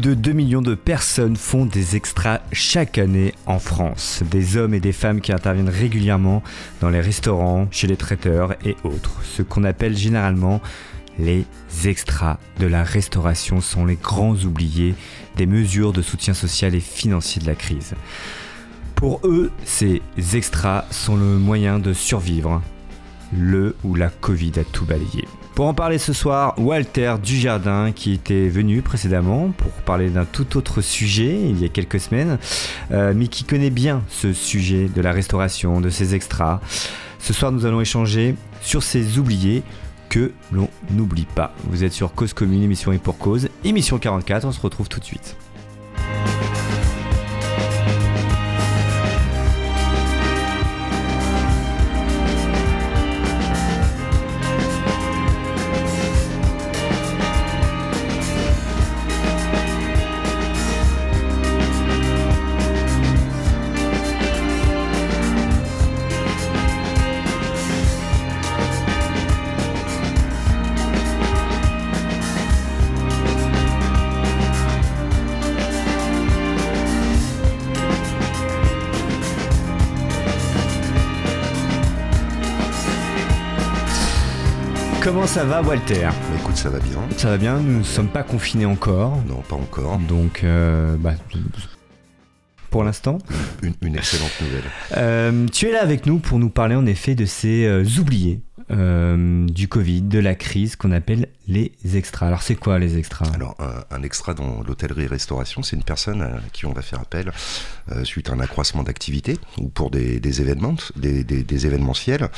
de 2 millions de personnes font des extras chaque année en France. Des hommes et des femmes qui interviennent régulièrement dans les restaurants, chez les traiteurs et autres. Ce qu'on appelle généralement les extras de la restauration sont les grands oubliés des mesures de soutien social et financier de la crise. Pour eux, ces extras sont le moyen de survivre, le ou la Covid a tout balayé. Pour en parler ce soir, Walter Dujardin qui était venu précédemment pour parler d'un tout autre sujet il y a quelques semaines, euh, mais qui connaît bien ce sujet de la restauration, de ces extras. Ce soir, nous allons échanger sur ces oubliés que l'on n'oublie pas. Vous êtes sur Cause Commune, émission et pour cause, émission 44, on se retrouve tout de suite. Ça va, Walter Bah, écoute, ça va bien. Ça va bien, nous ne sommes pas confinés encore. Non, pas encore. Donc, euh, bah, pour l'instant. Une, une excellente nouvelle. Euh, tu es là avec nous pour nous parler en effet de ces euh, oubliés euh, du Covid, de la crise qu'on appelle les extras. Alors c'est quoi les extras? Alors un, un extra dans l'hôtellerie-restauration, c'est une personne à qui on va faire appel euh, suite à un accroissement d'activité ou pour des, des événements, des, des, des événementiels.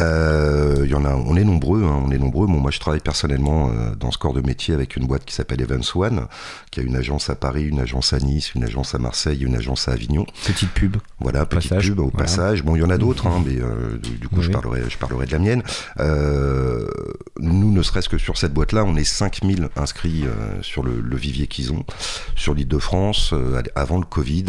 Euh, y en a, on est nombreux, hein, on est nombreux. Bon, moi je travaille personnellement euh, dans ce corps de métier avec une boîte qui s'appelle Evans One, qui a une agence à Paris, une agence à Nice, une agence à Marseille, une agence à Avignon. Petite pub. Voilà, petite Passage, pub au voilà. passage. Bon, il y en a d'autres, hein, mais euh, du, coup, Oui, je parlerai, je parlerai de la mienne. Euh, nous, ne serait-ce que sur cette boîte-là, on est 5000 inscrits euh, sur le, le vivier qu'ils ont. Sur l'île de France, euh, avant le Covid,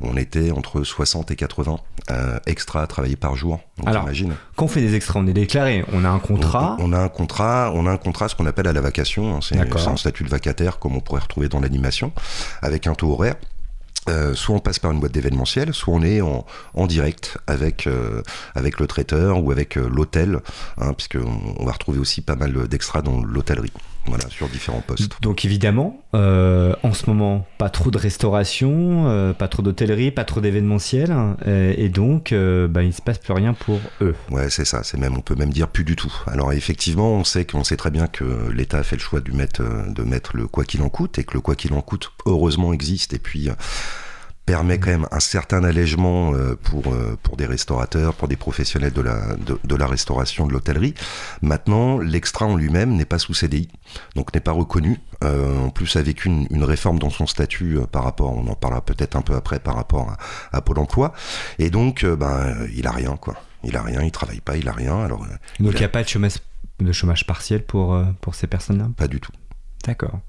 on était entre 60 et 80 euh, extra à travailler par jour. Donc, Alors, imagine. Quand on fait des extras, on est déclaré, on a un contrat. On, on a un contrat, on a un contrat, ce qu'on appelle à la vacation. hein, c'est un statut de vacataire, comme on pourrait retrouver dans l'animation, avec un taux horaire. Euh, soit on passe par une boîte d'événementiel, soit on est en, direct avec euh, avec le traiteur ou avec euh, l'hôtel, hein, puisque on, on va retrouver aussi pas mal d'extras dans l'hôtellerie, voilà, sur différents postes. Donc évidemment, euh, en ce moment, pas trop de restauration, euh, pas trop d'hôtellerie, pas trop d'événementiel, euh, et donc euh, bah, il se passe plus rien pour eux. Ouais, c'est ça. C'est même, on peut même dire plus du tout. Alors effectivement, on sait qu'on sait très bien que l'État a fait le choix de mettre, de mettre le quoi qu'il en coûte et que le quoi qu'il en coûte heureusement existe et puis euh, permet quand même un certain allègement euh, pour euh, pour des restaurateurs, pour des professionnels de la de, de la restauration, de l'hôtellerie. Maintenant, l'extra en lui-même n'est pas sous CDI, donc n'est pas reconnu. Euh, en plus, avec une, une réforme dans son statut euh, par rapport, on en parlera peut-être un peu après par rapport à, à Pôle Emploi, et donc euh, ben il a rien quoi. Il a rien, il travaille pas, il a rien. Alors Donc il n'y a- a pas de chômage, de chômage partiel pour, pour ces personnes-là? Pas du tout. D'accord.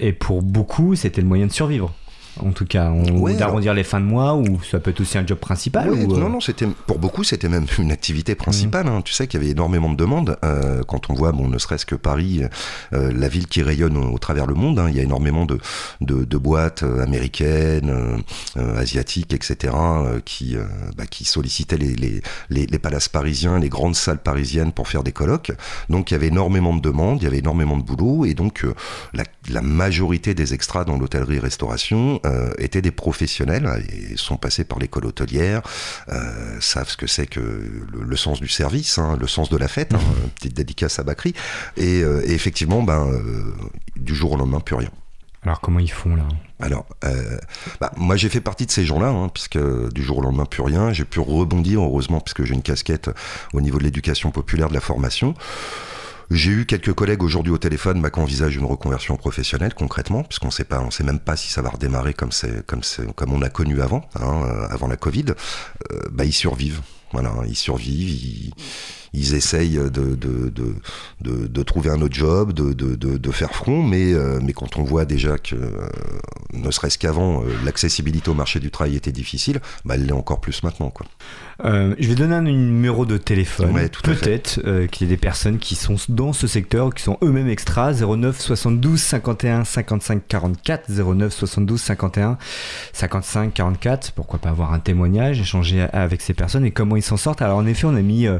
Et pour beaucoup, c'était le moyen de survivre. En tout cas, on, Ouais, ou d'arrondir les fins de mois, ou ça peut être aussi un job principal. Ouais, ou, euh, Non, non, c'était pour beaucoup, c'était même une activité principale. hein. Tu sais qu'il y avait énormément de demandes. euh, quand on voit, bon, ne serait-ce que Paris, euh, la ville qui rayonne au, au travers le monde. hein. Il y a énormément de, de, de boîtes américaines, euh, asiatiques, etc., qui, bah, qui sollicitaient les, les, les, les palaces parisiens, les grandes salles parisiennes pour faire des colloques. Donc il y avait énormément de demandes, il y avait énormément de boulot, et donc la, la majorité des extras dans l'hôtellerie-restauration euh, étaient des professionnels et sont passés par l'école hôtelière, euh, savent ce que c'est que le, le sens du service, hein, le sens de la fête, hein, petite dédicace à Bakri, et, euh, et effectivement, ben, du jour au lendemain, plus rien. Alors comment ils font là? Alors, euh, bah, moi j'ai fait partie de ces gens-là, hein, puisque du jour au lendemain plus rien. J'ai pu rebondir, heureusement, puisque j'ai une casquette au niveau de l'éducation populaire, de la formation. J'ai eu quelques collègues aujourd'hui au téléphone bah, qui envisagent une reconversion professionnelle concrètement, puisqu'on sait pas, on sait même pas si ça va redémarrer comme c'est, comme c'est, comme on a connu avant, hein, euh, avant la Covid. Euh, bah, ils survivent. Voilà, ils survivent. Ils, ils essayent de, de, de, de, trouver un autre job, de, de, de, faire front, mais, mais quand on voit déjà que, ne serait-ce qu'avant, l'accessibilité au marché du travail était difficile, bah, elle l'est encore plus maintenant. Quoi. Euh, je vais donner un numéro de téléphone. Peut-être euh, qu'il y ait des personnes qui sont dans ce secteur, qui sont eux-mêmes extras. 09 72 51 55 44. 09 72 51 55 44. Pourquoi pas avoir un témoignage, échanger avec ces personnes et comment ils s'en sortent. Alors en effet, on a mis euh,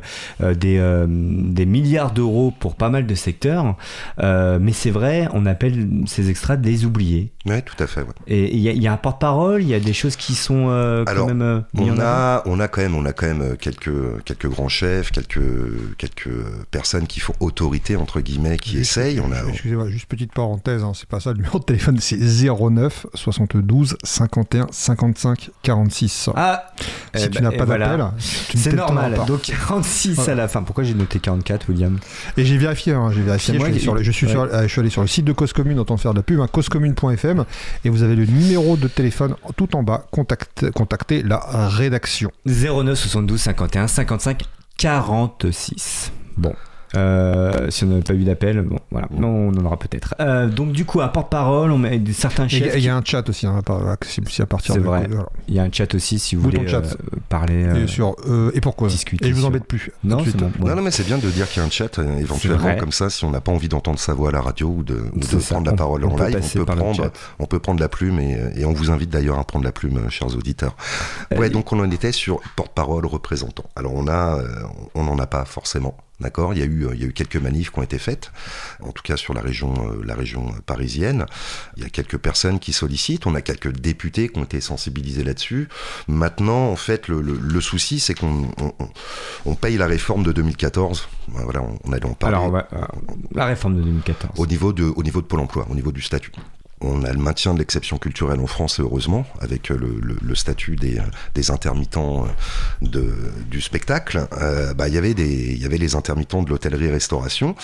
des, des, milliards d'euros pour pas mal de secteurs. mais c'est vrai, on appelle ces extras des oubliés. Oui, tout à fait. Et il y, y, a un porte-parole, il y a des choses qui sont quand même... on, a, on a quand même on a quand même euh, quelques, quelques grands chefs, quelques, quelques personnes qui font autorité, entre guillemets, qui essayent. On a... Excusez-moi, juste petite parenthèse, hein, c'est pas ça, le numéro de téléphone, c'est 09 72 51 55 46. Ah Si eh tu n'as ben, pas d'appel, c'est normal. Donc 46 à la fin. Pourquoi j'ai noté 44, William? Et j'ai vérifié, hein, j'ai vérifié. Je, sur je, suis sur, je suis allé sur le site de Cause Commune, autant faire de la pub, hein, causecommune.fm, et vous avez le numéro de téléphone tout en bas. Contactez la rédaction. 09 72 51 55 46. Bon. Euh, si on n'avait pas eu d'appel, bon, voilà, on en aura peut-être. Euh, donc du coup, à porte-parole, on met certains chefs. Il y, a un chat aussi, hein, si à partir. C'est vrai. Il y a un chat aussi si vous voulez euh, parler. et, sur, et pourquoi? Discuter. Et je vous embête plus. Non, c'est bon, non, non, mais c'est bien de dire qu'il y a un chat éventuellement comme ça, si on n'a pas envie d'entendre sa voix à la radio ou de, prendre la parole en live, on peut prendre, on peut prendre la plume et, et on vous invite d'ailleurs à prendre la plume, chers auditeurs. Ouais, donc on en était sur porte-parole, représentant. Alors on a, on n'en a pas forcément. D'accord il, y a eu, il y a eu quelques manifs qui ont été faites, en tout cas sur la région, euh, la région parisienne. Il y a quelques personnes qui sollicitent, on a quelques députés qui ont été sensibilisés là-dessus. Maintenant, en fait, le, le, souci, c'est qu'on on, paye la réforme de 2014. Voilà, on, allait en parler. Alors, euh, la réforme de 2014. Au niveau de, au niveau de Pôle emploi, au niveau du statut on a le maintien de l'exception culturelle en France, heureusement, avec euh, le, statut des, intermittents euh, du spectacle. Euh, bah, il y avait les intermittents de l'hôtellerie-restauration.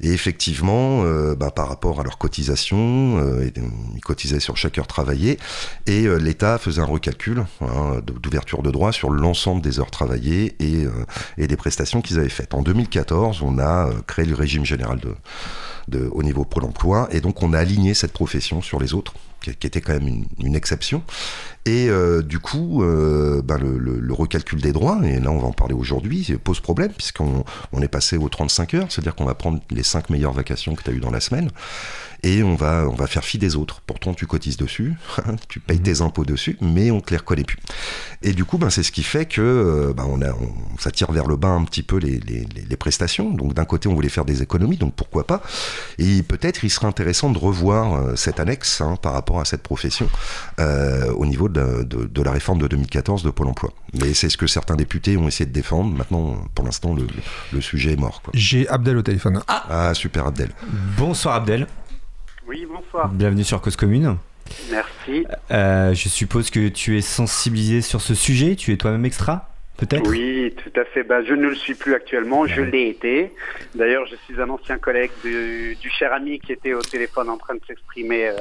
Et effectivement, bah, par rapport à leurs cotisations, ils cotisaient sur chaque heure travaillée. Et l'État faisait un recalcul hein, d'ouverture de droit sur l'ensemble des heures travaillées et des prestations qu'ils avaient faites. En 2014, on a créé le régime général de de, au niveau Pôle emploi. Et donc, on a aligné cette profession sur les autres, qui, était quand même une, exception. Et euh, du coup, euh, ben le, recalcul des droits, et là on va en parler aujourd'hui, pose problème, puisqu'on on est passé aux 35 heures, c'est-à-dire qu'on va prendre les 5 meilleures vacations que tu as eues dans la semaine et on va, on va faire fi des autres. Pourtant, tu cotises dessus, tu payes mhm. tes impôts dessus, mais on te les reconnaît plus. Et du coup, ben, c'est ce qui fait que euh, ben, on, a, on, ça tire vers le bas un petit peu les, les, les prestations. Donc d'un côté, on voulait faire des économies, donc pourquoi pas. Et peut-être il serait intéressant de revoir euh, cette annexe hein, par rapport à cette profession euh, au niveau de, de, de, la réforme de 2014 de Pôle Emploi. Mais c'est ce que certains députés ont essayé de défendre. Maintenant, pour l'instant, le, le, sujet est mort. J'ai Abdel au téléphone. Ah, ah super Abdel. Bonsoir Abdel. Oui, bonsoir. Bienvenue sur Cause Commune. Merci. Euh, je suppose que tu es sensibilisé sur ce sujet, tu es toi-même extra? Peut-être? Oui, tout à fait. Bah, je ne le suis plus actuellement, je l'ai été. D'ailleurs, je suis un ancien collègue du, cher ami qui était au téléphone en train de s'exprimer euh,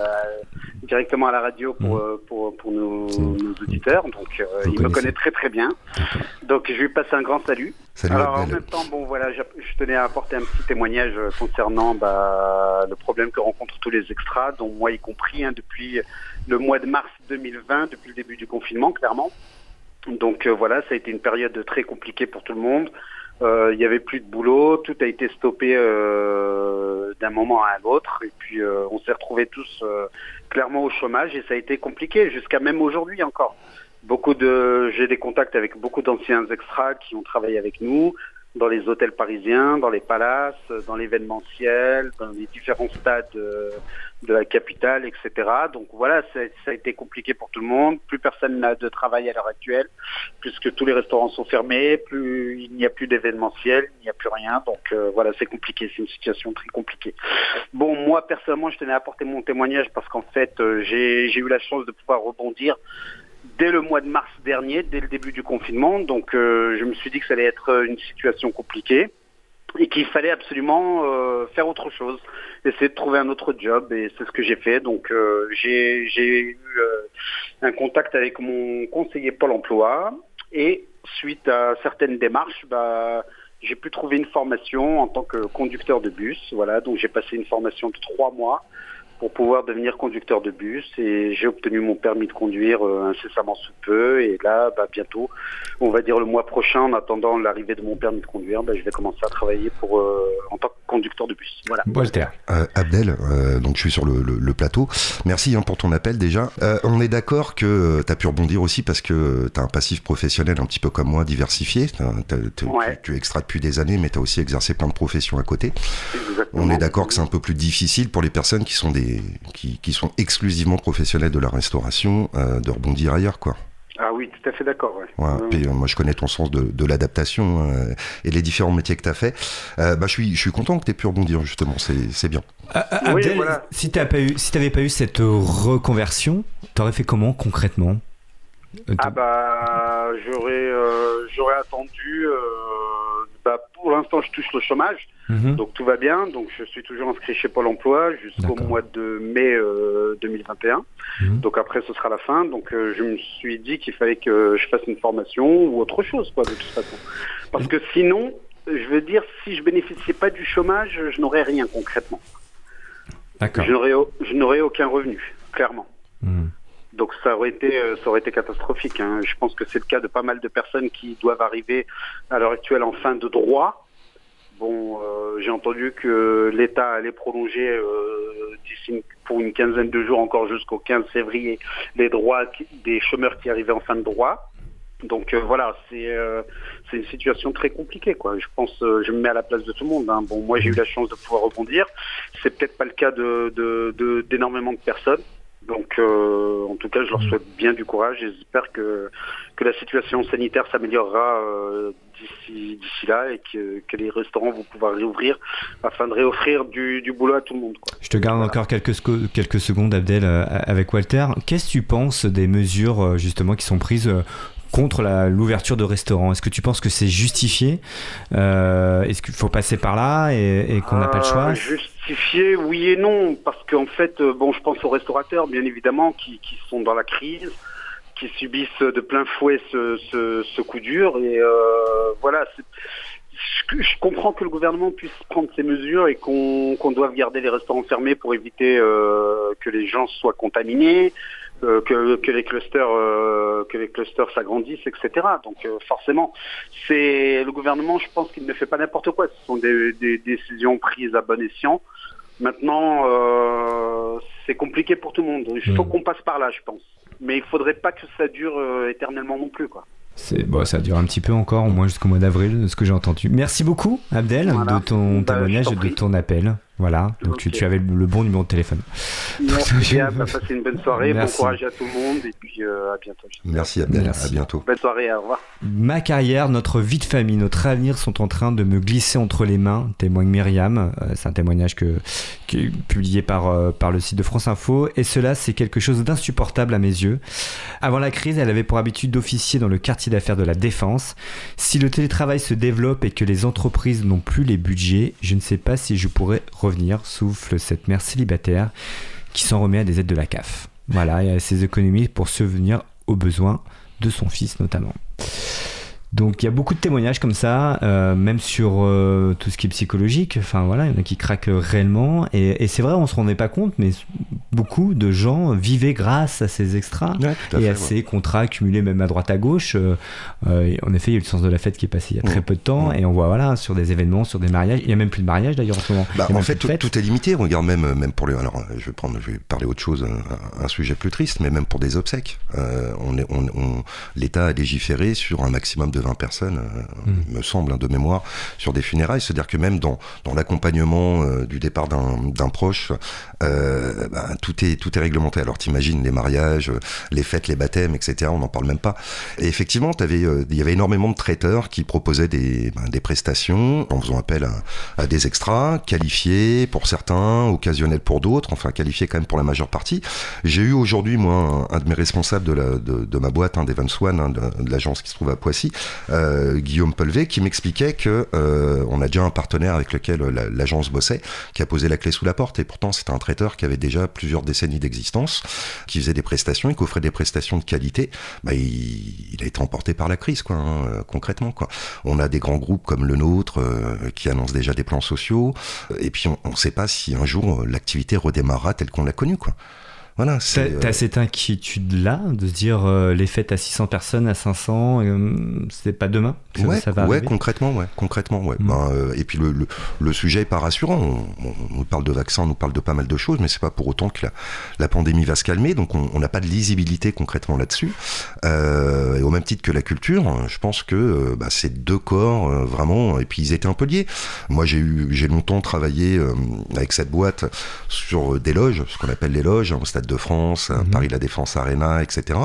directement à la radio pour, mm. euh, pour, pour nos, auditeurs. Donc, euh, il me connaît très très bien. Donc, je lui passe un grand salut. Alors, en même temps, bon, voilà, je, tenais à apporter un petit témoignage concernant bah, le problème que rencontrent tous les extras, dont moi y compris, hein, depuis le mois de mars 2020, depuis le début du confinement, clairement. Donc euh, voilà, ça a été une période très compliquée pour tout le monde. Euh, il n'y avait plus de boulot, tout a été stoppé euh, d'un moment à l'autre, et puis on s'est retrouvés tous clairement au chômage, et ça a été compliqué jusqu'à même aujourd'hui encore. Beaucoup de, j'ai des contacts avec beaucoup d'anciens extras qui ont travaillé avec nous, dans les hôtels parisiens, dans les palaces, dans l'événementiel, dans les différents stades euh, de la capitale, etc. Donc voilà, ça a été compliqué pour tout le monde. Plus personne n'a de travail à l'heure actuelle, puisque tous les restaurants sont fermés, plus il n'y a plus d'événementiel, il n'y a plus rien. Donc euh, voilà, c'est compliqué, c'est une situation très compliquée. Bon, moi personnellement, je tenais à apporter mon témoignage parce qu'en fait, euh, j'ai eu la chance de pouvoir rebondir dès le mois de mars dernier, dès le début du confinement. Donc euh, je me suis dit que ça allait être une situation compliquée et qu'il fallait absolument euh, faire autre chose, essayer de trouver un autre job et c'est ce que j'ai fait. Donc euh, j'ai eu un contact avec mon conseiller Pôle Emploi et suite à certaines démarches, bah, j'ai pu trouver une formation en tant que conducteur de bus. Voilà, donc j'ai passé une formation de trois mois pour pouvoir devenir conducteur de bus et j'ai obtenu mon permis de conduire euh, incessamment sous peu et là bah, bientôt on va dire le mois prochain en attendant l'arrivée de mon permis de conduire bah, je vais commencer à travailler pour euh, en tant que conducteur de bus. Voilà. Walter. Euh, Abdel donc je suis sur le, plateau. Merci hein, pour ton appel déjà. On est d'accord que tu as pu rebondir aussi parce que tu as un passif professionnel un petit peu comme moi diversifié. Tu, extras depuis des années mais tu as aussi exercé plein de professions à côté. Exactement. on est d'accord que c'est un peu plus difficile pour les personnes qui sont des qui, sont exclusivement professionnels de la restauration euh, de rebondir ailleurs, quoi. Ah oui, tout à fait d'accord. Euh, moi, je connais ton sens de, l'adaptation euh, et les différents métiers que tu as fait. bah, je, suis, je suis content que tu aies pu rebondir, justement, c'est bien. Abdel, si tu n'avais si pas eu cette reconversion, tu aurais fait comment concrètement? Ah bah, j'aurais j'aurais attendu pour l'instant, je touche le chômage, mhm. donc tout va bien. Donc, je suis toujours inscrit chez Pôle Emploi jusqu'au mois de mai 2021. Euh, mhm. Donc après, ce sera la fin. Donc, euh, je me suis dit qu'il fallait que je fasse une formation ou autre chose, quoi, de toute façon. Parce que sinon, je veux dire, si je bénéficiais pas du chômage, je n'aurais rien concrètement. D'accord. Je n'aurais aucun revenu, clairement. Mhm. Donc ça aurait été euh, ça aurait été catastrophique. Hein. Je pense que c'est le cas de pas mal de personnes qui doivent arriver à l'heure actuelle en fin de droit. Bon, euh, j'ai entendu que l'État allait prolonger euh, pour une quinzaine de jours encore jusqu'au 15 février les droits des chômeurs qui arrivaient en fin de droit. Donc voilà, c'est c'est une situation très compliquée quoi. Je pense, je me mets à la place de tout le monde. Hein. Bon, moi j'ai eu la chance de pouvoir rebondir. C'est peut-être pas le cas de d'énormément de, de personnes. Donc, euh, en tout cas, je leur souhaite bien du courage et j'espère que, que la situation sanitaire s'améliorera euh, d'ici là et que, que, les restaurants vont pouvoir réouvrir afin de réoffrir du, du boulot à tout le monde. Je te garde encore quelques, quelques secondes, Abdel, euh, avec Walter. Qu'est-ce que tu penses des mesures justement qui sont prises contre l'ouverture de restaurants? Est-ce que tu penses que c'est justifié? Euh, Est-ce qu'il faut passer par là et, qu'on n'a pas le choix? euh, Justifié, oui et non, parce qu'en fait, euh, bon, je pense aux restaurateurs, bien évidemment, qui, sont dans la crise, qui subissent de plein fouet ce, coup dur, et voilà. Je, comprends que le gouvernement puisse prendre ces mesures et qu'on doive garder les restaurants fermés pour éviter que les gens soient contaminés, euh, que, que, les clusters euh, que les clusters s'agrandissent, etc. Donc euh, forcément, c'est le gouvernement, je pense qu'il ne fait pas n'importe quoi. Ce sont des, des, décisions prises à bon escient. Maintenant, c'est compliqué pour tout le monde. Il faut mmh. qu'on passe par là, je pense. Mais il faudrait pas que ça dure éternellement non plus, quoi. Bon, ça dure un petit peu encore, au moins jusqu'au mois d'avril, de ce que j'ai entendu. Merci beaucoup, Abdel, de ton bah, témoignage et de ton appel. Voilà, donc tu, avais le bon numéro de téléphone. Merci, passez une bonne soirée, bon courage à tout le monde et puis euh, à bientôt. Merci Abdel, à bientôt. Bonne soirée, au revoir. Ma carrière, notre vie de famille, notre avenir sont en train de me glisser entre les mains, témoigne Myriam. Euh, c'est un témoignage que, qui est publié par, euh, par le site de France Info et cela, c'est quelque chose d'insupportable à mes yeux. Avant la crise, elle avait pour habitude d'officier dans le quartier d'affaires de la Défense. Si le télétravail se développe et que les entreprises n'ont plus les budgets, je ne sais pas si je pourrais revenir souffle cette mère célibataire qui s'en remet à des aides de la CAF. Voilà, et à ses économies pour subvenir aux besoins de son fils notamment. Donc il y a beaucoup de témoignages comme ça, euh, même sur euh, tout ce qui est psychologique. Enfin voilà, il y en a qui craquent réellement. Et, c'est vrai, on se rendait pas compte, mais beaucoup de gens vivaient grâce à ces extras et à ces contrats accumulés même à droite à gauche. Euh, en effet, il y a eu le sens de la fête qui est passé il y a très peu de temps, et on voit voilà sur des événements, sur des mariages. Il y a même plus de mariage d'ailleurs en ce moment. Bah, en fait, tout, est limité. Regarde même même pour les. Alors, je vais prendre, je vais parler autre chose, un, sujet plus triste, mais même pour des obsèques, on, on l'État a légiféré sur un maximum de 20 personnes, euh, hmm. me semble, hein, de mémoire, sur des funérailles. C'est-à-dire que même dans, dans l'accompagnement euh, du départ d'un proche, euh, ben, tout, est, tout est réglementé. Alors t'imagines les mariages, les fêtes, les baptêmes, etc. On n'en parle même pas. Et effectivement, avais, il y avait énormément de traiteurs qui proposaient des, ben, des prestations en faisant appel à, des extras, qualifiés pour certains, occasionnels pour d'autres, enfin qualifiés quand même pour la majeure partie. J'ai eu aujourd'hui, moi, un, de mes responsables de, la, de, ma boîte, One, hein, de, de l'agence qui se trouve à Poissy, euh, Guillaume Pelvé, qui m'expliquait que euh, on a déjà un partenaire avec lequel l'agence bossait, qui a posé la clé sous la porte. Et pourtant, c'était un traiteur qui avait déjà plusieurs décennies d'existence, qui faisait des prestations et qui offrait des prestations de qualité. Bah, il, a été emporté par la crise, quoi, hein, concrètement. Quoi. On a des grands groupes comme le nôtre qui annoncent déjà des plans sociaux, et puis on ne sait pas si un jour l'activité redémarrera telle qu'on l'a connue, quoi. Voilà, T'as euh, cette inquiétude-là de se dire euh, les fêtes à 600 personnes, à 500, euh, c'est pas demain ouais, ça va ouais, concrètement, ouais, concrètement, ouais. Mm. Ben, et puis le, le, sujet est pas rassurant. On, nous parle de vaccins, on nous parle de pas mal de choses, mais c'est pas pour autant que la, la, pandémie va se calmer. Donc on n'a pas de lisibilité concrètement là-dessus. et au même titre que la culture, je pense que bah, c'est deux corps vraiment. Et puis ils étaient un peu liés. Moi j'ai eu, j'ai longtemps travaillé avec cette boîte sur des loges, ce qu'on appelle les loges, au stade de France, mhm. Paris La Défense Arena, etc.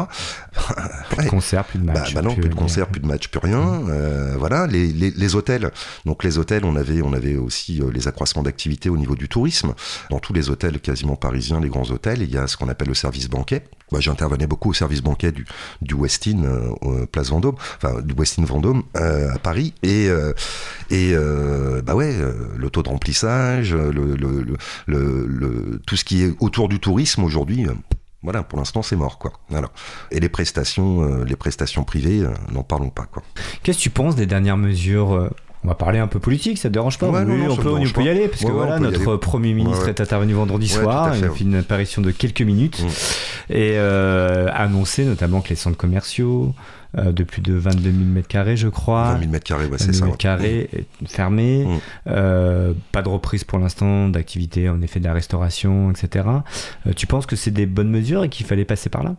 plus de concerts, plus de matchs. Bah, bah non, plus, de concerts, plus de matchs, plus rien. Mhm. Euh, voilà, les, les, hôtels. Donc les hôtels, on avait, on avait aussi euh, les accroissements d'activité au niveau du tourisme. Dans tous les hôtels quasiment parisiens, les grands hôtels, il y a ce qu'on appelle le service banquet. J'intervenais beaucoup au service banquet du, du Westin, euh, Place Vendôme, enfin du Westin Vendôme à Paris, et et bah ouais, le taux de remplissage, le, le, le, tout ce qui est autour du tourisme aujourd'hui euh, voilà, pour l'instant, c'est mort, quoi. Et les prestations, euh, les prestations privées, euh, n'en parlons pas. Qu'est-ce que tu penses des dernières mesures on va parler un peu politique, ça te dérange pas on, peut, y aller, parce que voilà, notre Premier ministre est intervenu vendredi soir, il a fait une apparition de quelques minutes, mm. et annoncé notamment que les centres commerciaux, euh, de plus de 22 000 m2, je crois. 20 000 m2, ouais, c'est ça. carrés mmh. fermés. Mmh. Euh, pas de reprise pour l'instant d'activité, en effet, de la restauration, etc. Euh, tu penses que c'est des bonnes mesures et qu'il fallait passer par là?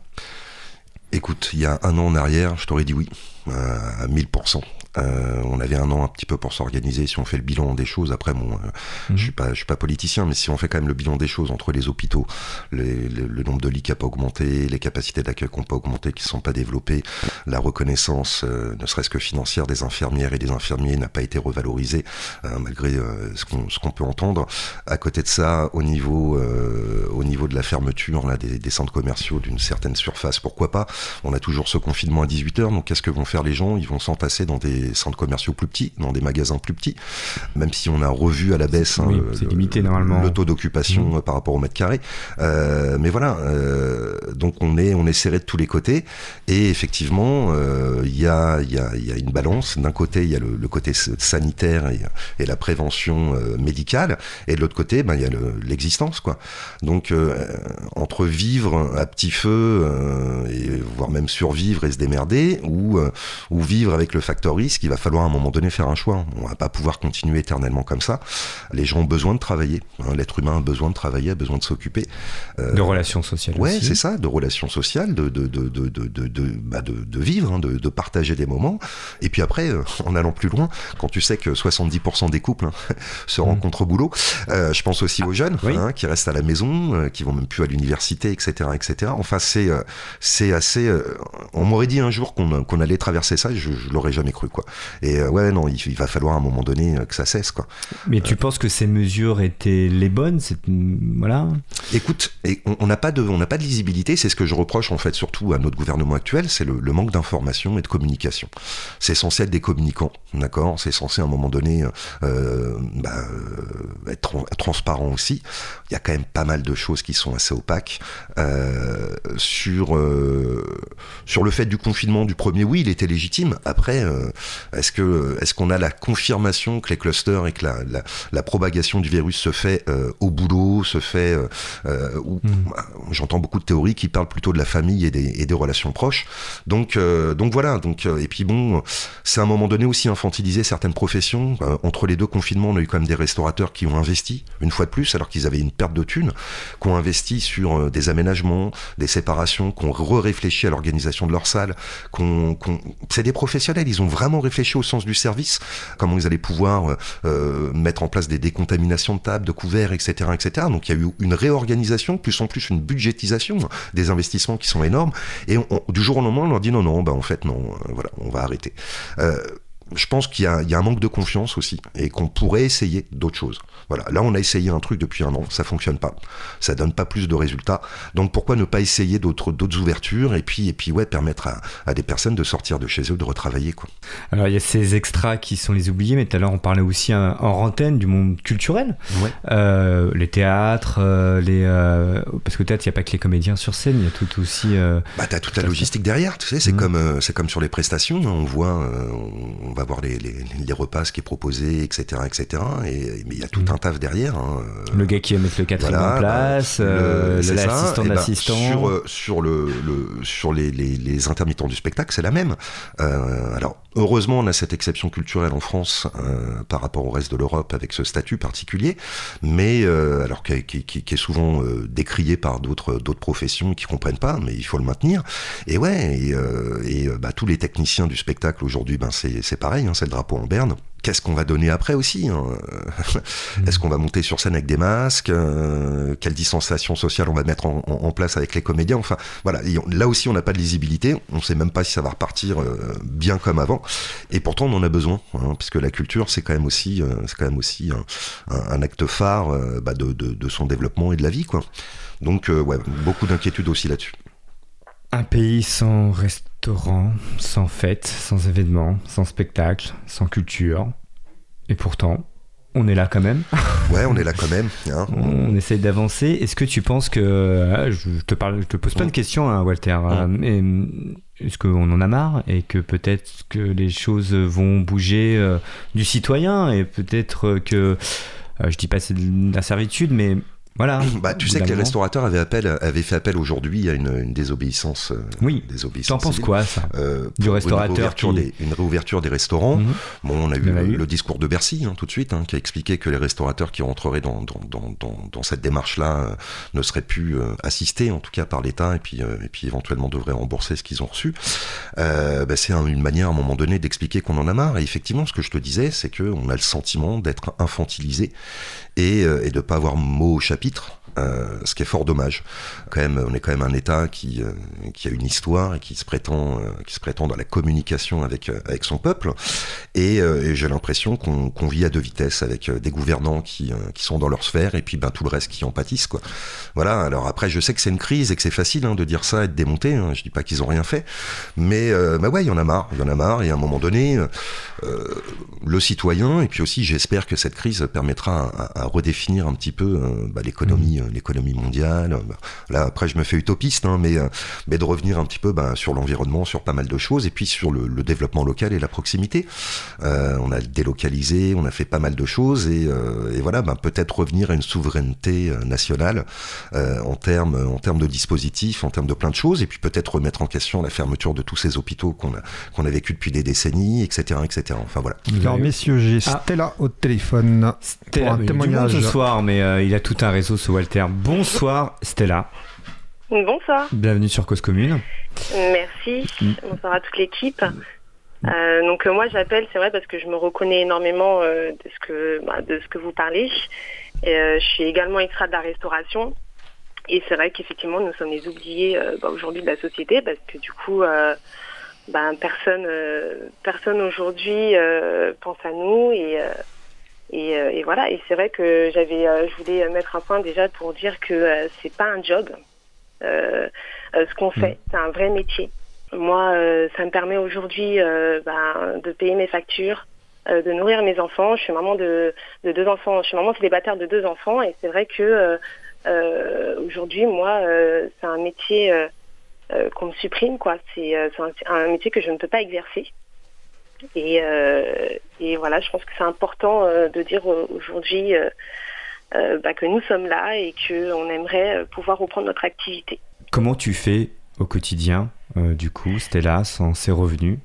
Écoute, il y a un an en arrière, je t'aurais dit oui, à 1000%. Euh, on avait un an un petit peu pour s'organiser. Si on fait le bilan des choses, après, bon, euh, mhm. je suis pas, je suis pas politicien, mais si on fait quand même le bilan des choses entre les hôpitaux, le, nombre de lits qui n'a pas augmenté, les capacités d'accueil qui n'ont pas augmenté, qui ne sont pas développées, la reconnaissance, euh, ne serait-ce que financière des infirmières et des infirmiers n'a pas été revalorisée malgré ce qu'on peut entendre. À côté de ça, au niveau au niveau de la fermeture là, des, des centres commerciaux d'une certaine surface, pourquoi pas? On a toujours ce confinement à 18 h donc qu'est-ce que vont faire les gens? Ils vont s'entasser dans des centres commerciaux plus petits, dans des magasins plus petits, même si on a revu à la baisse hein, le, limité, normalement. le taux d'occupation mmh. par rapport au mètre carré. Euh, mais voilà, euh, donc on est, on est serré de tous les côtés, et effectivement, euh, il y, a, y, a, y, a, une balance. D'un côté, il y a le, côté sanitaire et, la prévention médicale, et de l'autre côté, ben, il y a l'existence. quoi. Donc, entre vivre à petit feu, et voire même survivre et se démerder, ou, ou vivre avec le facteur risque, qu'il va falloir à un moment donné faire un choix. On va pas pouvoir continuer éternellement comme ça. Les gens ont besoin de travailler. Hein. L'être humain a besoin de travailler, a besoin de s'occuper. Euh, de relations sociales. Ouais, c'est ça, de relations sociales, de de de de de de, bah de, vivre, hein, de, partager des moments. Et puis après, euh, en allant plus loin, quand tu sais que 70% des couples hein, se mm. rencontrent au boulot, euh, je pense aussi aux jeunes qui restent à la maison, qui vont même plus à l'université, etc., etc. Enfin, c'est c'est assez. on m'aurait dit un jour qu'on allait traverser ça, je, je l'aurais jamais cru quoi. Et euh, ouais, non, il, va falloir à un moment donné euh, que ça cesse, quoi. Mais tu euh, penses que ces mesures étaient les bonnes? Voilà. Écoute, on n'a pas de, on n'a pas de lisibilité. C'est ce que je reproche en fait surtout à notre gouvernement actuel, c'est le, manque d'information et de communication. C'est censé être des communicants, d'accord? C'est censé à un moment donné bah, être transparent aussi. Il y a quand même pas mal de choses qui sont assez opaques sur sur le fait du confinement du premier. Oui, il était légitime. Après, est-ce que est-ce qu'on a la confirmation que les clusters et que la, la, propagation du virus se fait euh, au boulot, se fait euh, euh hmm. J'entends beaucoup de théories qui parlent plutôt de la famille et des, et des relations proches. Donc euh, donc voilà. Donc et puis bon, c'est à un moment donné aussi infantiliser certaines professions. entre les deux confinements, on a eu quand même des restaurateurs qui ont investi une fois de plus, alors qu'ils avaient une perte de thunes, qui ont investi sur des aménagements, des séparations, qui ont réfléchi à l'organisation de leur salle. Qu'on, c'est des professionnels, ils ont vraiment réfléchi au sens du service, comment ils allaient pouvoir euh, euh, mettre en place des décontaminations de tables, de couverts, etc., etc. Donc il y a eu une réorganisation, plus en plus une budgétisation des investissements qui sont énormes. Et du jour au lendemain, on leur dit non, non, bah en fait non, euh, voilà, on va arrêter. Je pense qu'il y, y, a un manque de confiance aussi et qu'on pourrait essayer d'autres choses. Voilà, là on a essayé un truc depuis un an, ça fonctionne pas, ça donne pas plus de résultats. Donc pourquoi ne pas essayer d'autres d'autres ouvertures et puis et puis ouais permettre à, à, des personnes de sortir de chez eux, de retravailler quoi. Alors il y a ces extras qui sont les oubliés, mais tout à l'heure on parlait aussi en antenne du monde culturel, ouais. euh, les théâtres, euh, les euh, parce que peut-être il n'y a pas que les comédiens sur scène, il y a tout aussi. Bah t'as toute la logistique derrière, tu sais, c'est Mhm. comme c'est comme sur les prestations, on voit, on va voir les, les, les repas ce qui est proposé, etc., etc. Et mais il y a tout un taf derrière. hein, le gars qui va mettre le Voilà, en place, bah, euh, le- c'est ça. l'assistant Eh ben, d'assistant. sur euh, sur le, le sur les, les, les intermittents du spectacle, c'est la même. Euh, alors heureusement, on a cette exception culturelle en France euh, par rapport au reste de l'Europe avec ce statut particulier, mais euh, alors qui, est souvent euh, décrié par d'autres professions qui comprennent pas, mais il faut le maintenir. Et ouais, et, bah, tous les techniciens du spectacle aujourd'hui, ben c'est c'est pareil, hein, c'est le drapeau en berne. Qu'est-ce qu'on va donner après aussi hein Est-ce qu'on va monter sur scène avec des masques euh, Quelle distanciation sociale on va mettre en, place avec les comédiens Enfin, voilà. On- là aussi, on n'a pas de lisibilité. On sait même pas si ça va repartir euh, bien comme avant. Et pourtant, on en a besoin, hein, puisque la culture, c'est quand même aussi, euh, c'est quand même aussi un, un- un acte phare bah, de, de, de son développement et de la vie, quoi. Donc, ouais, beaucoup d'inquiétudes aussi là-dessus. Un pays sans restaurant, sans fêtes, sans événements, sans spectacle, sans culture. Et pourtant, on est là quand même. Ouais, on est là quand même. Hein. On essaye d'avancer. Est-ce que tu penses que euh, je te parle, je te pose plein de questions, hein, Walter. euh, et, euh, Est-ce qu'on en a marre et que peut-être que les choses vont bouger euh, du citoyen et peut-être que euh, je dis pas c'est de la servitude, mais voilà. Bah, tu sais que les restaurateurs avaient, appel, avaient fait appel aujourd'hui à une, une désobéissance. euh, Oui. désobéissance T'en penses quoi ça Euh, Du restaurateur une réouverture, qui- des, une réouverture des restaurants. Mhm. Bon, on a eu le, discours de Bercy hein, tout de suite, hein, qui a expliqué que les restaurateurs qui rentreraient dans, dans, dans, dans, dans cette démarche-là euh, ne seraient plus euh, assistés, en tout cas par l'État, et puis, euh, et puis éventuellement devraient rembourser ce qu'ils ont reçu. Euh, bah, c'est un- une manière, à un moment donné, d'expliquer qu'on en a marre. Et effectivement, ce que je te disais, c'est qu'on a le sentiment d'être infantilisé et, euh, et de pas avoir mot au chapitre chapitre euh, ce qui est fort dommage. Quand même, on est quand même un État qui, euh, qui a une histoire et qui se prétend, euh, qui se prétend dans la communication avec, euh, avec son peuple. Et, j'ai l'impression qu'on qu'on vit à deux vitesses avec des gouvernants qui, qui sont dans leur sphère et puis ben, tout le reste qui en pâtissent. Quoi. Voilà, alors après, je sais que c'est une crise et que c'est facile hein, de dire ça et de démonter. Hein. Je dis pas qu'ils ont rien fait. Mais bah ouais, il y en a marre. Il y en a marre. Et à un moment donné, le citoyen, et puis aussi, j'espère que cette crise permettra à, redéfinir un petit peu bah, l'économie, euh, l'économie mondiale. Là, après, je me fais utopiste, hein, mais, euh, mais de revenir un petit peu bah, sur l'environnement, sur pas mal de choses, et puis sur le, le développement local et la proximité. Euh, on a délocalisé, on a fait pas mal de choses, et, euh, et voilà, bah, peut-être revenir à une souveraineté euh, nationale euh, en termes en termes de dispositifs, en termes de plein de choses, et puis peut-être remettre en question la fermeture de tous ces hôpitaux qu'on a qu'on a vécu depuis des décennies, etc., etc. Enfin voilà. Alors, messieurs, j'ai Ah. Stella au téléphone. Stella, pour un témoignage. monde ce soir, mais euh, il a tout un réseau, ce Walter. Bonsoir, Stella. Bonsoir, Bienvenue sur Cause Commune. merci. Mm. Bonsoir à toute l'équipe. Euh, donc euh, moi j'appelle, c'est vrai parce que je me reconnais énormément euh, de ce que bah, de ce que vous parlez. Et, je suis également extra de la restauration. Et c'est vrai qu'effectivement nous sommes les oubliés bah, aujourd'hui de la société parce que du coup ben, personne personne aujourd'hui pense à nous et et, euh, et voilà et c'est vrai que j'avais euh, je voulais mettre un point déjà pour dire que euh, c'est pas un job euh, euh, ce qu'on fait c'est un vrai métier. Moi euh, ça me permet aujourd'hui euh, ben, de payer mes factures euh, de nourrir mes enfants. Je suis maman de, de deux enfants je suis maman célibataire de deux enfants et c'est vrai que euh, euh, aujourd'hui moi euh, c'est un métier euh, qu'on me supprime quoi. C'est euh, c'est un, un métier que je ne peux pas exercer et, euh, et voilà, je pense que c'est important euh, de dire euh, aujourd'hui bah, que nous sommes là et qu'on aimerait pouvoir reprendre notre activité. Comment tu fais au quotidien, du coup, Stella, sans ces revenus?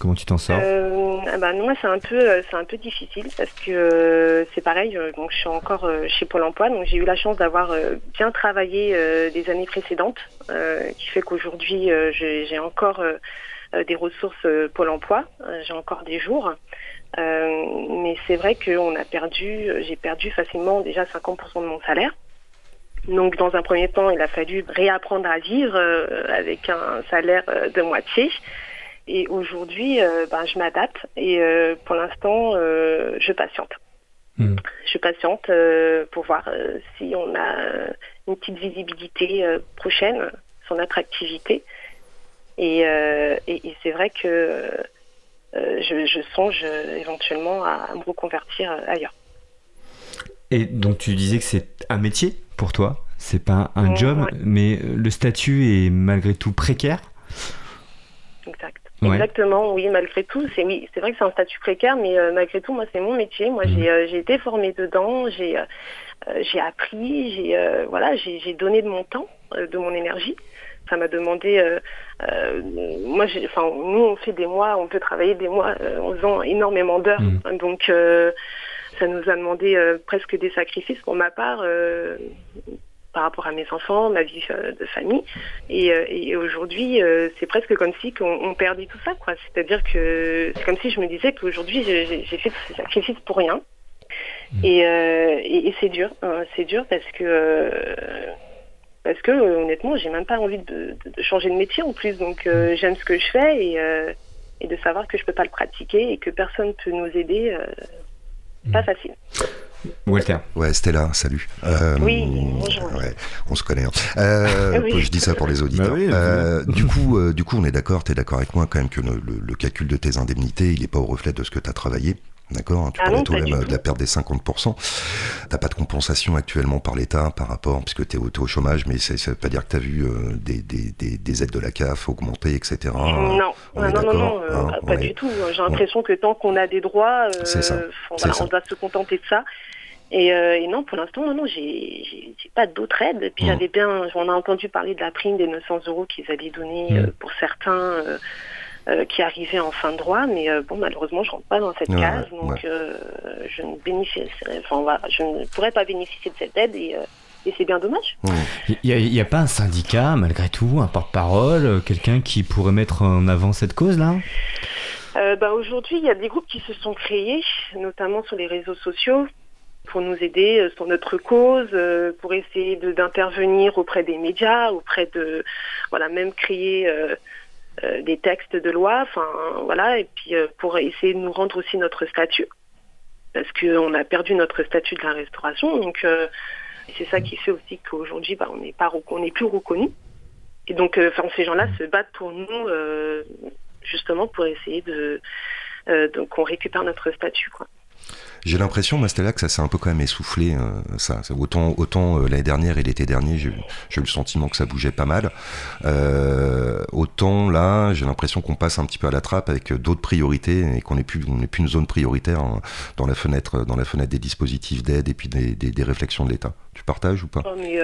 Comment tu t'en sors? Euh, ah bah, moi, c'est un peu, c'est un peu difficile parce que euh, c'est pareil. euh, donc, je suis encore chez Pôle Emploi, donc j'ai eu la chance d'avoir bien travaillé les années précédentes, qui fait qu'aujourd'hui, j'ai encore des ressources euh, Pôle Emploi. Euh, j'ai encore des jours. Euh, mais c'est vrai qu'on a perdu, euh, j'ai perdu facilement déjà 50% de mon salaire. Donc, dans un premier temps, il a fallu réapprendre à vivre euh, avec un salaire euh, de moitié. Et aujourd'hui, ben, je m'adapte et pour l'instant, je patiente. Hmm. Je patiente pour voir si on a une petite visibilité prochaine sur notre activité. Et, et c'est vrai que je, songe éventuellement à, me reconvertir ailleurs. Et donc tu disais que c'est un métier pour toi, c'est pas un job, mais le statut est malgré tout précaire. Exact. Exactement, oui, malgré tout, c'est oui, c'est vrai que c'est un statut précaire, mais euh, malgré tout, moi, c'est mon métier. Moi, j'ai, mhm. euh, été formée dedans, j'ai, euh, j'ai appris, j'ai, voilà, j'ai, donné de mon temps, de mon énergie. Ça m'a demandé, moi, enfin, nous, on fait des mois, on peut travailler des mois en faisant énormément d'heures, mhm. donc ça nous a demandé presque des sacrifices pour ma part par rapport à mes enfants, ma vie euh, de famille. Et, euh, aujourd'hui, euh, c'est presque comme si on, perdait tout ça, quoi. C'est-à-dire que c'est comme si je me disais qu'aujourd'hui, j'ai fait tous ces sacrifices pour rien. Mmh. Et, c'est dur, hein. c'est dur parce que parce que honnêtement, j'ai même pas envie de, changer de métier en plus. Donc mmh. j'aime ce que je fais et, et de savoir que je peux pas le pratiquer et que personne peut nous aider, pas mmh. facile. Walter. Ouais, Stella, salut. Euh, oui, bonjour. on se connaît. Hein. Euh, je dis ça pour les auditeurs. Bah euh, du coup, du coup, on est d'accord. Tu es d'accord avec moi quand même que le, calcul de tes indemnités, il n'est pas au reflet de ce que tu as travaillé. D'accord Tu ah parlais toi même de la perte des 50%. T'as pas de compensation actuellement par l'État par rapport, puisque tu es au, chômage, mais ça veut pas dire que tu as vu des, des, des, aides de la CAF augmenter, etc. Non, non, non, non, hein, pas du tout. J'ai l'impression que tant qu'on a des droits, on doit se contenter de ça. Euh, et, non, pour l'instant, non, non, j'ai pas d'autres aides. Puis j'avais bien, on a entendu parler de la prime des 900 euros qu'ils avaient donné euh, pour certains euh, qui arrivaient en fin de droit, mais bon, malheureusement, je rentre pas dans cette case, donc je ne bénéficierai, enfin, je ne pourrais pas bénéficier de cette aide et c'est bien dommage. Il n'y a, pas un syndicat, malgré tout, un porte-parole, quelqu'un qui pourrait mettre en avant cette cause-là? Bah, Aujourd'hui, il y a des groupes qui se sont créés, notamment sur les réseaux sociaux, pour nous aider euh, sur notre cause, euh, pour essayer d'intervenir auprès des médias, auprès de, voilà, même créer euh, des textes de loi, enfin voilà, et puis pour essayer de nous rendre aussi notre statut, parce qu'on a perdu notre statut de la restauration, donc c'est ça qui fait aussi qu'aujourd'hui, bah, on n'est pas, on n'est plus reconnu, et donc, ces gens-là se battent pour nous, justement pour essayer de, qu'on récupère notre statut. J'ai l'impression, Mastella, que ça s'est un peu quand même essoufflé. Euh, ça, autant autant euh, l'année dernière et l'été dernier, j'ai eu le sentiment que ça bougeait pas mal. Euh, autant là, j'ai l'impression qu'on passe un petit peu à la trappe avec d'autres priorités et qu'on n'est plus, une zone prioritaire hein, dans la fenêtre, dans la fenêtre des dispositifs d'aide et puis des, réflexions de l'État. Tu partages ou pas? Oh, mais,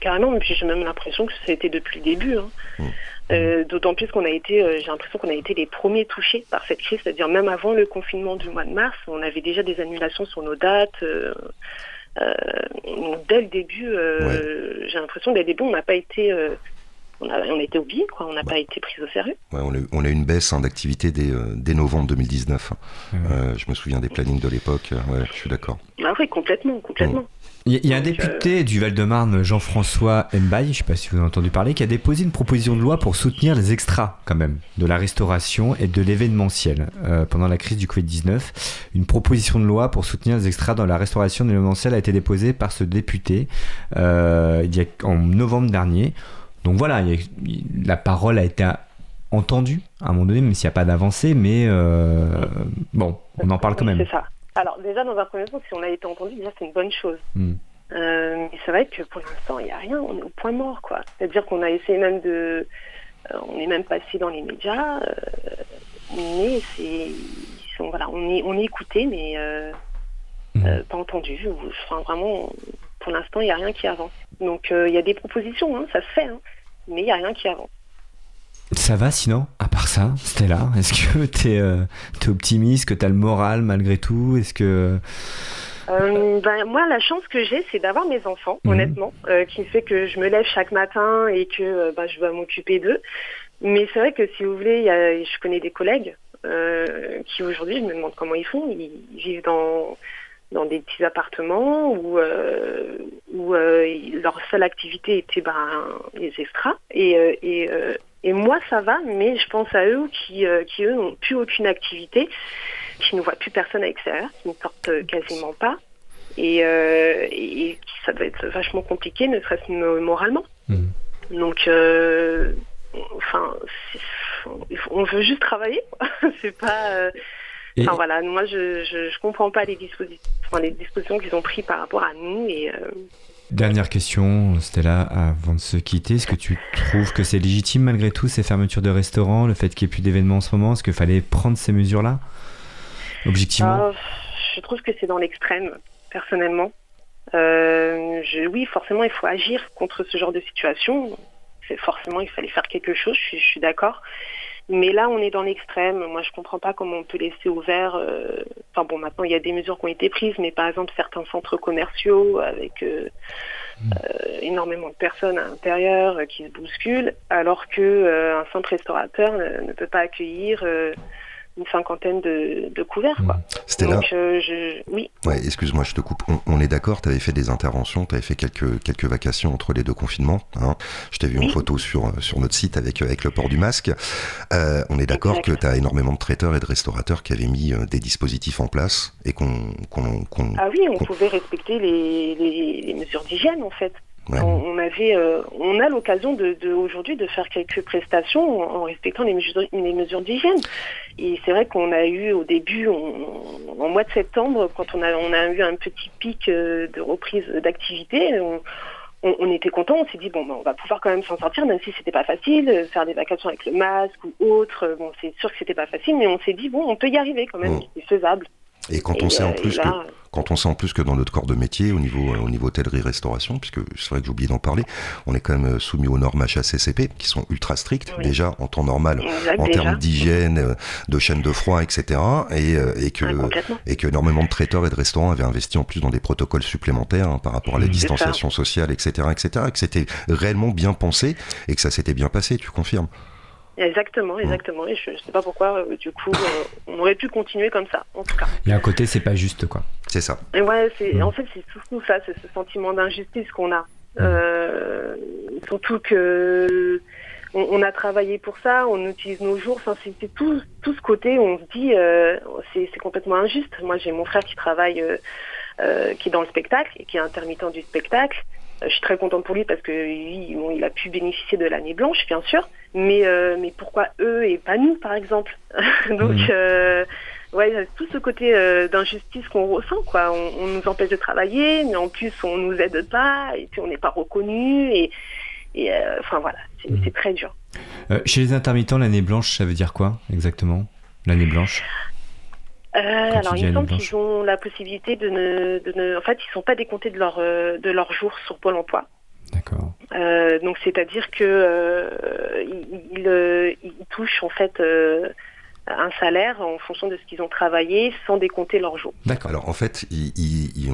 Carrément, mais j'ai même l'impression que ça a été depuis le début. Hein. Mmh. Euh, d'autant plus qu'on a été, euh, j'ai l'impression qu'on a été les premiers touchés par cette crise, c'est-à-dire même avant le confinement du mois de mars, on avait déjà des annulations sur nos dates. Euh, dès le début, j'ai l'impression dès le début, on n'a pas été on a, on été oubliés, quoi. On n'a pas été pris au sérieux. Ouais, on, a, on, a, une baisse hein, d'activité dès, dès, novembre 2019. je me souviens des plannings de l'époque. Ouais, je suis d'accord. Ah oui, complètement, complètement. Il y, a un député du Val-de-Marne, Jean-François Mbaye, je ne sais pas si vous avez entendu parler, qui a déposé une proposition de loi pour soutenir les extras, quand même, de la restauration et de l'événementiel euh, pendant la crise du Covid-19. Une proposition de loi pour soutenir les extras dans la restauration et l'événementiel a été déposée par ce député euh, il y a, en novembre dernier. Donc voilà, la parole a été entendue à un moment donné, même s'il n'y a pas d'avancée, mais euh, bon, on en parle quand même. C'est ça. Alors déjà, dans un premier temps, si on a été entendu, déjà c'est une bonne chose. Hmm. Euh, mais c'est vrai que pour l'instant, il n'y a rien, on est au point mort, quoi. C'est-à-dire qu'on a essayé même de... Euh, on est même passé dans les médias, euh, mais c'est... Voilà, on est, on est écouté, mais hmm. pas entendu. Enfin, vraiment, pour l'instant, il n'y a rien qui avance. Donc il y a des propositions, hein, ça se fait, hein, mais il n'y a rien qui avance. Ça va sinon? À part ça, Stella, est-ce que tu es, euh, optimiste, que tu as le moral malgré tout? Est-ce que. Euh, ben, moi, la chance que j'ai, c'est d'avoir mes enfants, mhm. honnêtement, euh, qui fait que je me lève chaque matin et que ben, je dois m'occuper d'eux. Mais c'est vrai que si vous voulez, je connais des collègues qui aujourd'hui, je me demande comment ils font. Ils, vivent dans, dans des petits appartements où, où leur seule activité était ben, les extras. Et, et Et moi, ça va, mais je pense à eux qui, qui eux, n'ont plus aucune activité, qui ne voient plus personne à l'extérieur, qui ne sortent quasiment pas. Et, et, ça doit être vachement compliqué, ne serait-ce moralement. Mmh. Donc, enfin, on veut juste travailler. c'est pas. Enfin voilà, moi je, je, comprends pas les dispositions, les dispositions qu'ils ont prises par rapport à nous et. Dernière question, Stella, avant de se quitter, est-ce que tu trouves que c'est légitime malgré tout ces fermetures de restaurants, le fait qu'il n'y ait plus d'événements en ce moment? Est-ce qu'il fallait prendre ces mesures-là Objectivement? Ah, Je trouve que c'est dans l'extrême, personnellement. Euh, je, oui, forcément, il faut agir contre ce genre de situation. Forcément, il fallait faire quelque chose, je suis d'accord. Mais là, on est dans l'extrême. Moi, je comprends pas comment on peut laisser ouvert. Euh, enfin bon, maintenant, il y a des mesures qui ont été prises, mais par exemple, certains centres commerciaux avec euh, hmm. euh, énormément de personnes à l'intérieur qui se bousculent, alors que un centre restaurateur ne, peut pas accueillir une cinquantaine de, couverts. Quoi. C'était là. oui. Ouais, excuse-moi, je te coupe. On, est d'accord, tu avais fait des interventions, tu avais fait quelques, quelques vacations entre les deux confinements. Hein. Je t'ai vu une photo sur, sur notre site avec, avec le port du masque. Euh, on est d'accord que tu as énormément de traiteurs et de restaurateurs qui avaient mis euh, des dispositifs en place et qu'on. ah oui, on pouvait respecter les, les mesures d'hygiène en fait. On, avait, euh, on a l'occasion de, aujourd'hui de faire quelques prestations en, respectant les mesures, les mesures d'hygiène. Et c'est vrai qu'on a eu au début, en mois de septembre, quand on a, on a eu un petit pic euh, de reprise d'activité, on, était content. On s'est dit bon, ben, on va pouvoir quand même s'en sortir, même si c'était pas facile, euh, faire des vacations avec le masque ou autre. Bon, c'est sûr que c'était pas facile, mais on s'est dit bon, on peut y arriver quand même, c'est faisable. Et quand on sait en plus que quand on sent en plus que dans notre corps de métier, au niveau, au niveau hôtellerie-restauration, puisque c'est vrai que j'ai oublié d'en parler, on est quand même euh, soumis aux normes HACCP qui sont ultra strictes, déjà en temps normal, en termes d'hygiène, euh, de chaîne de froid, etc. Et, euh, et que, et que énormément de traiteurs et de restaurants avaient investi en plus dans des protocoles supplémentaires hein, par rapport à la distanciation sociale, etc., etc., et que c'était réellement bien pensé et que ça s'était bien passé, tu confirmes Exactement, exactement. Et je ne sais pas pourquoi, euh, du coup, euh, on aurait pu continuer comme ça, en tout cas. Il y a un côté, c'est pas juste, quoi. C'est ça. Et ouais, c'est, mm. en fait, c'est surtout ça, c'est ce sentiment d'injustice qu'on a. Mm. Euh, surtout que on, a travaillé pour ça, on utilise nos jours. Enfin, c'est, tout, tout ce côté où on se dit, c'est, c'est complètement injuste. Moi, j'ai mon frère qui travaille, qui est dans le spectacle et qui est intermittent du spectacle. Je suis très contente pour lui parce que il a pu bénéficier de l'année blanche, bien sûr. Mais, euh, mais pourquoi eux et pas nous, par exemple Donc, mmh. euh, ouais, tout ce côté euh, d'injustice qu'on ressent, quoi. On, nous empêche de travailler, mais en plus, on nous aide pas, et puis on n'est pas reconnu, et, et enfin voilà, c'est mmh. très dur. chez les intermittents, l'année blanche, ça veut dire quoi exactement L'année blanche? Alors, il me semble qu'ils ont la possibilité de ne, de ne, En fait, ils ne sont pas décomptés de leur, de leur jour sur Pôle emploi. D'accord. Euh, donc c'est-à-dire que euh, ils, euh, touchent en fait un salaire en fonction de ce qu'ils ont travaillé sans décompter leurs jours. D'accord. Alors en fait, ils ils,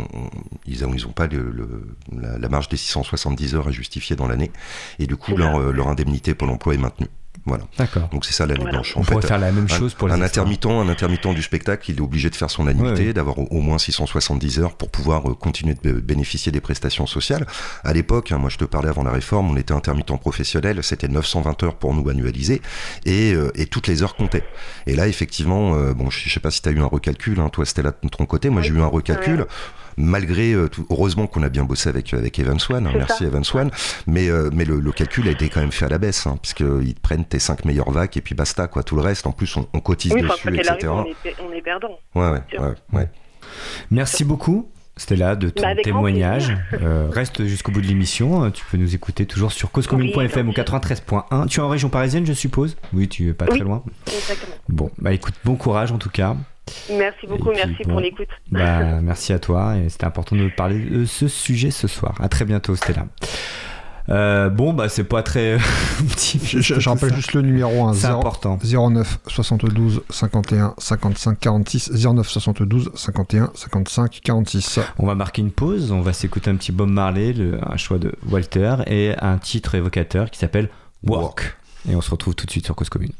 ils, ont, pas la, marge des 670 heures à justifier dans l'année et du coup leur, leur indemnité pour l'emploi est maintenue. Voilà. D'accord. Donc c'est ça l'année blanche. On pourrait faire la même chose pour les un intermittent, un intermittent du spectacle, il est obligé de faire son annuité, d'avoir au, moins 670 heures pour pouvoir euh, continuer de bénéficier des prestations sociales. À l'époque, hein, moi je te parlais avant la réforme, on était intermittent professionnel, c'était 920 heures pour nous annualiser et, euh, et, toutes les heures comptaient. Et là, effectivement, euh, bon, je sais pas si tu as eu un recalcul, hein, toi c'était là de ton côté, moi j'ai eu un recalcul malgré euh, tout, heureusement qu'on a bien bossé avec avec Evan Swan, hein, merci Evan Swan, mais euh, mais le, calcul a été quand même fait à la baisse, hein, puisqu'ils prennent tes 5 meilleurs vagues et puis basta quoi, tout le reste en plus on, cotise dessus, etc. on, est, on est perdant. Ouais, ouais, ouais, Merci beaucoup. Stella, de ton bah, témoignage. Euh, reste jusqu'au bout de l'émission. Tu peux nous écouter toujours sur causecommune.fm au 93.1. Tu es en région parisienne, je suppose? Oui, tu es pas très loin. Exactement. Bon, bah écoute, bon courage en tout cas. Merci beaucoup, merci pour l'écoute. Bah, merci à toi et c'était important de parler de ce sujet ce soir. À très bientôt, Stella. Euh, bon, bah c'est pas très Je, rappelle juste le numéro 1. C'est important. 09 72 51 55 46. 09 72 51 55 46. On va marquer une pause. On va s'écouter un petit Bob Marley, un choix de Walter et un titre évocateur qui s'appelle Walk. Et on se retrouve tout de suite sur Cause Commune.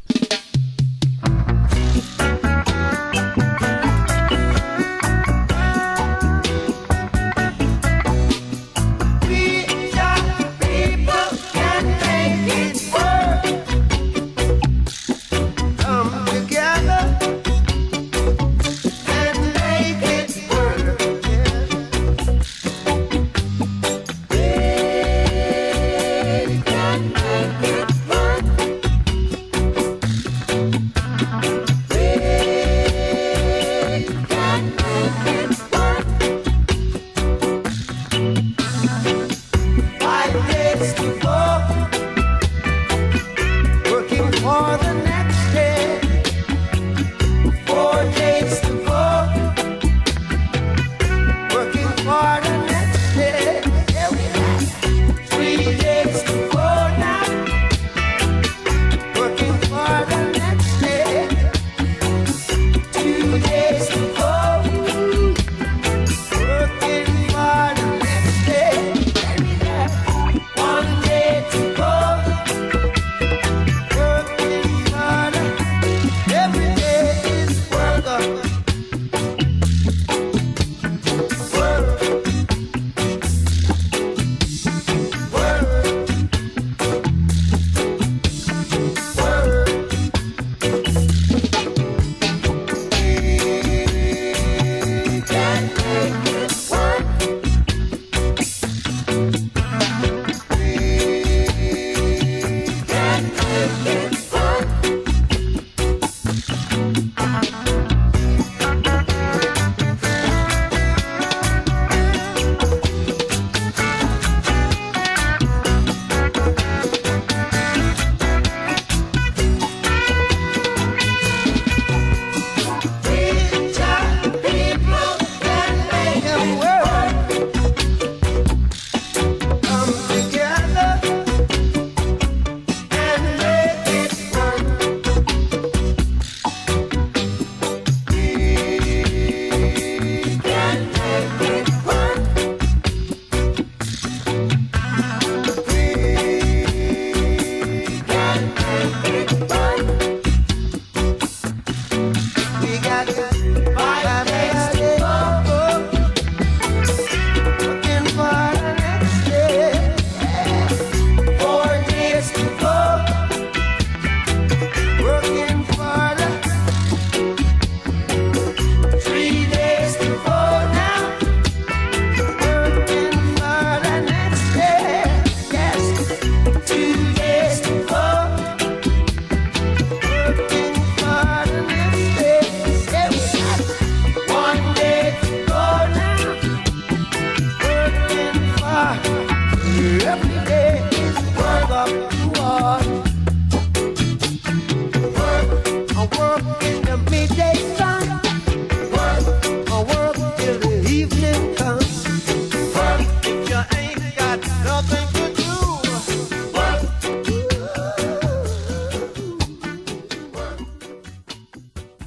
Oh.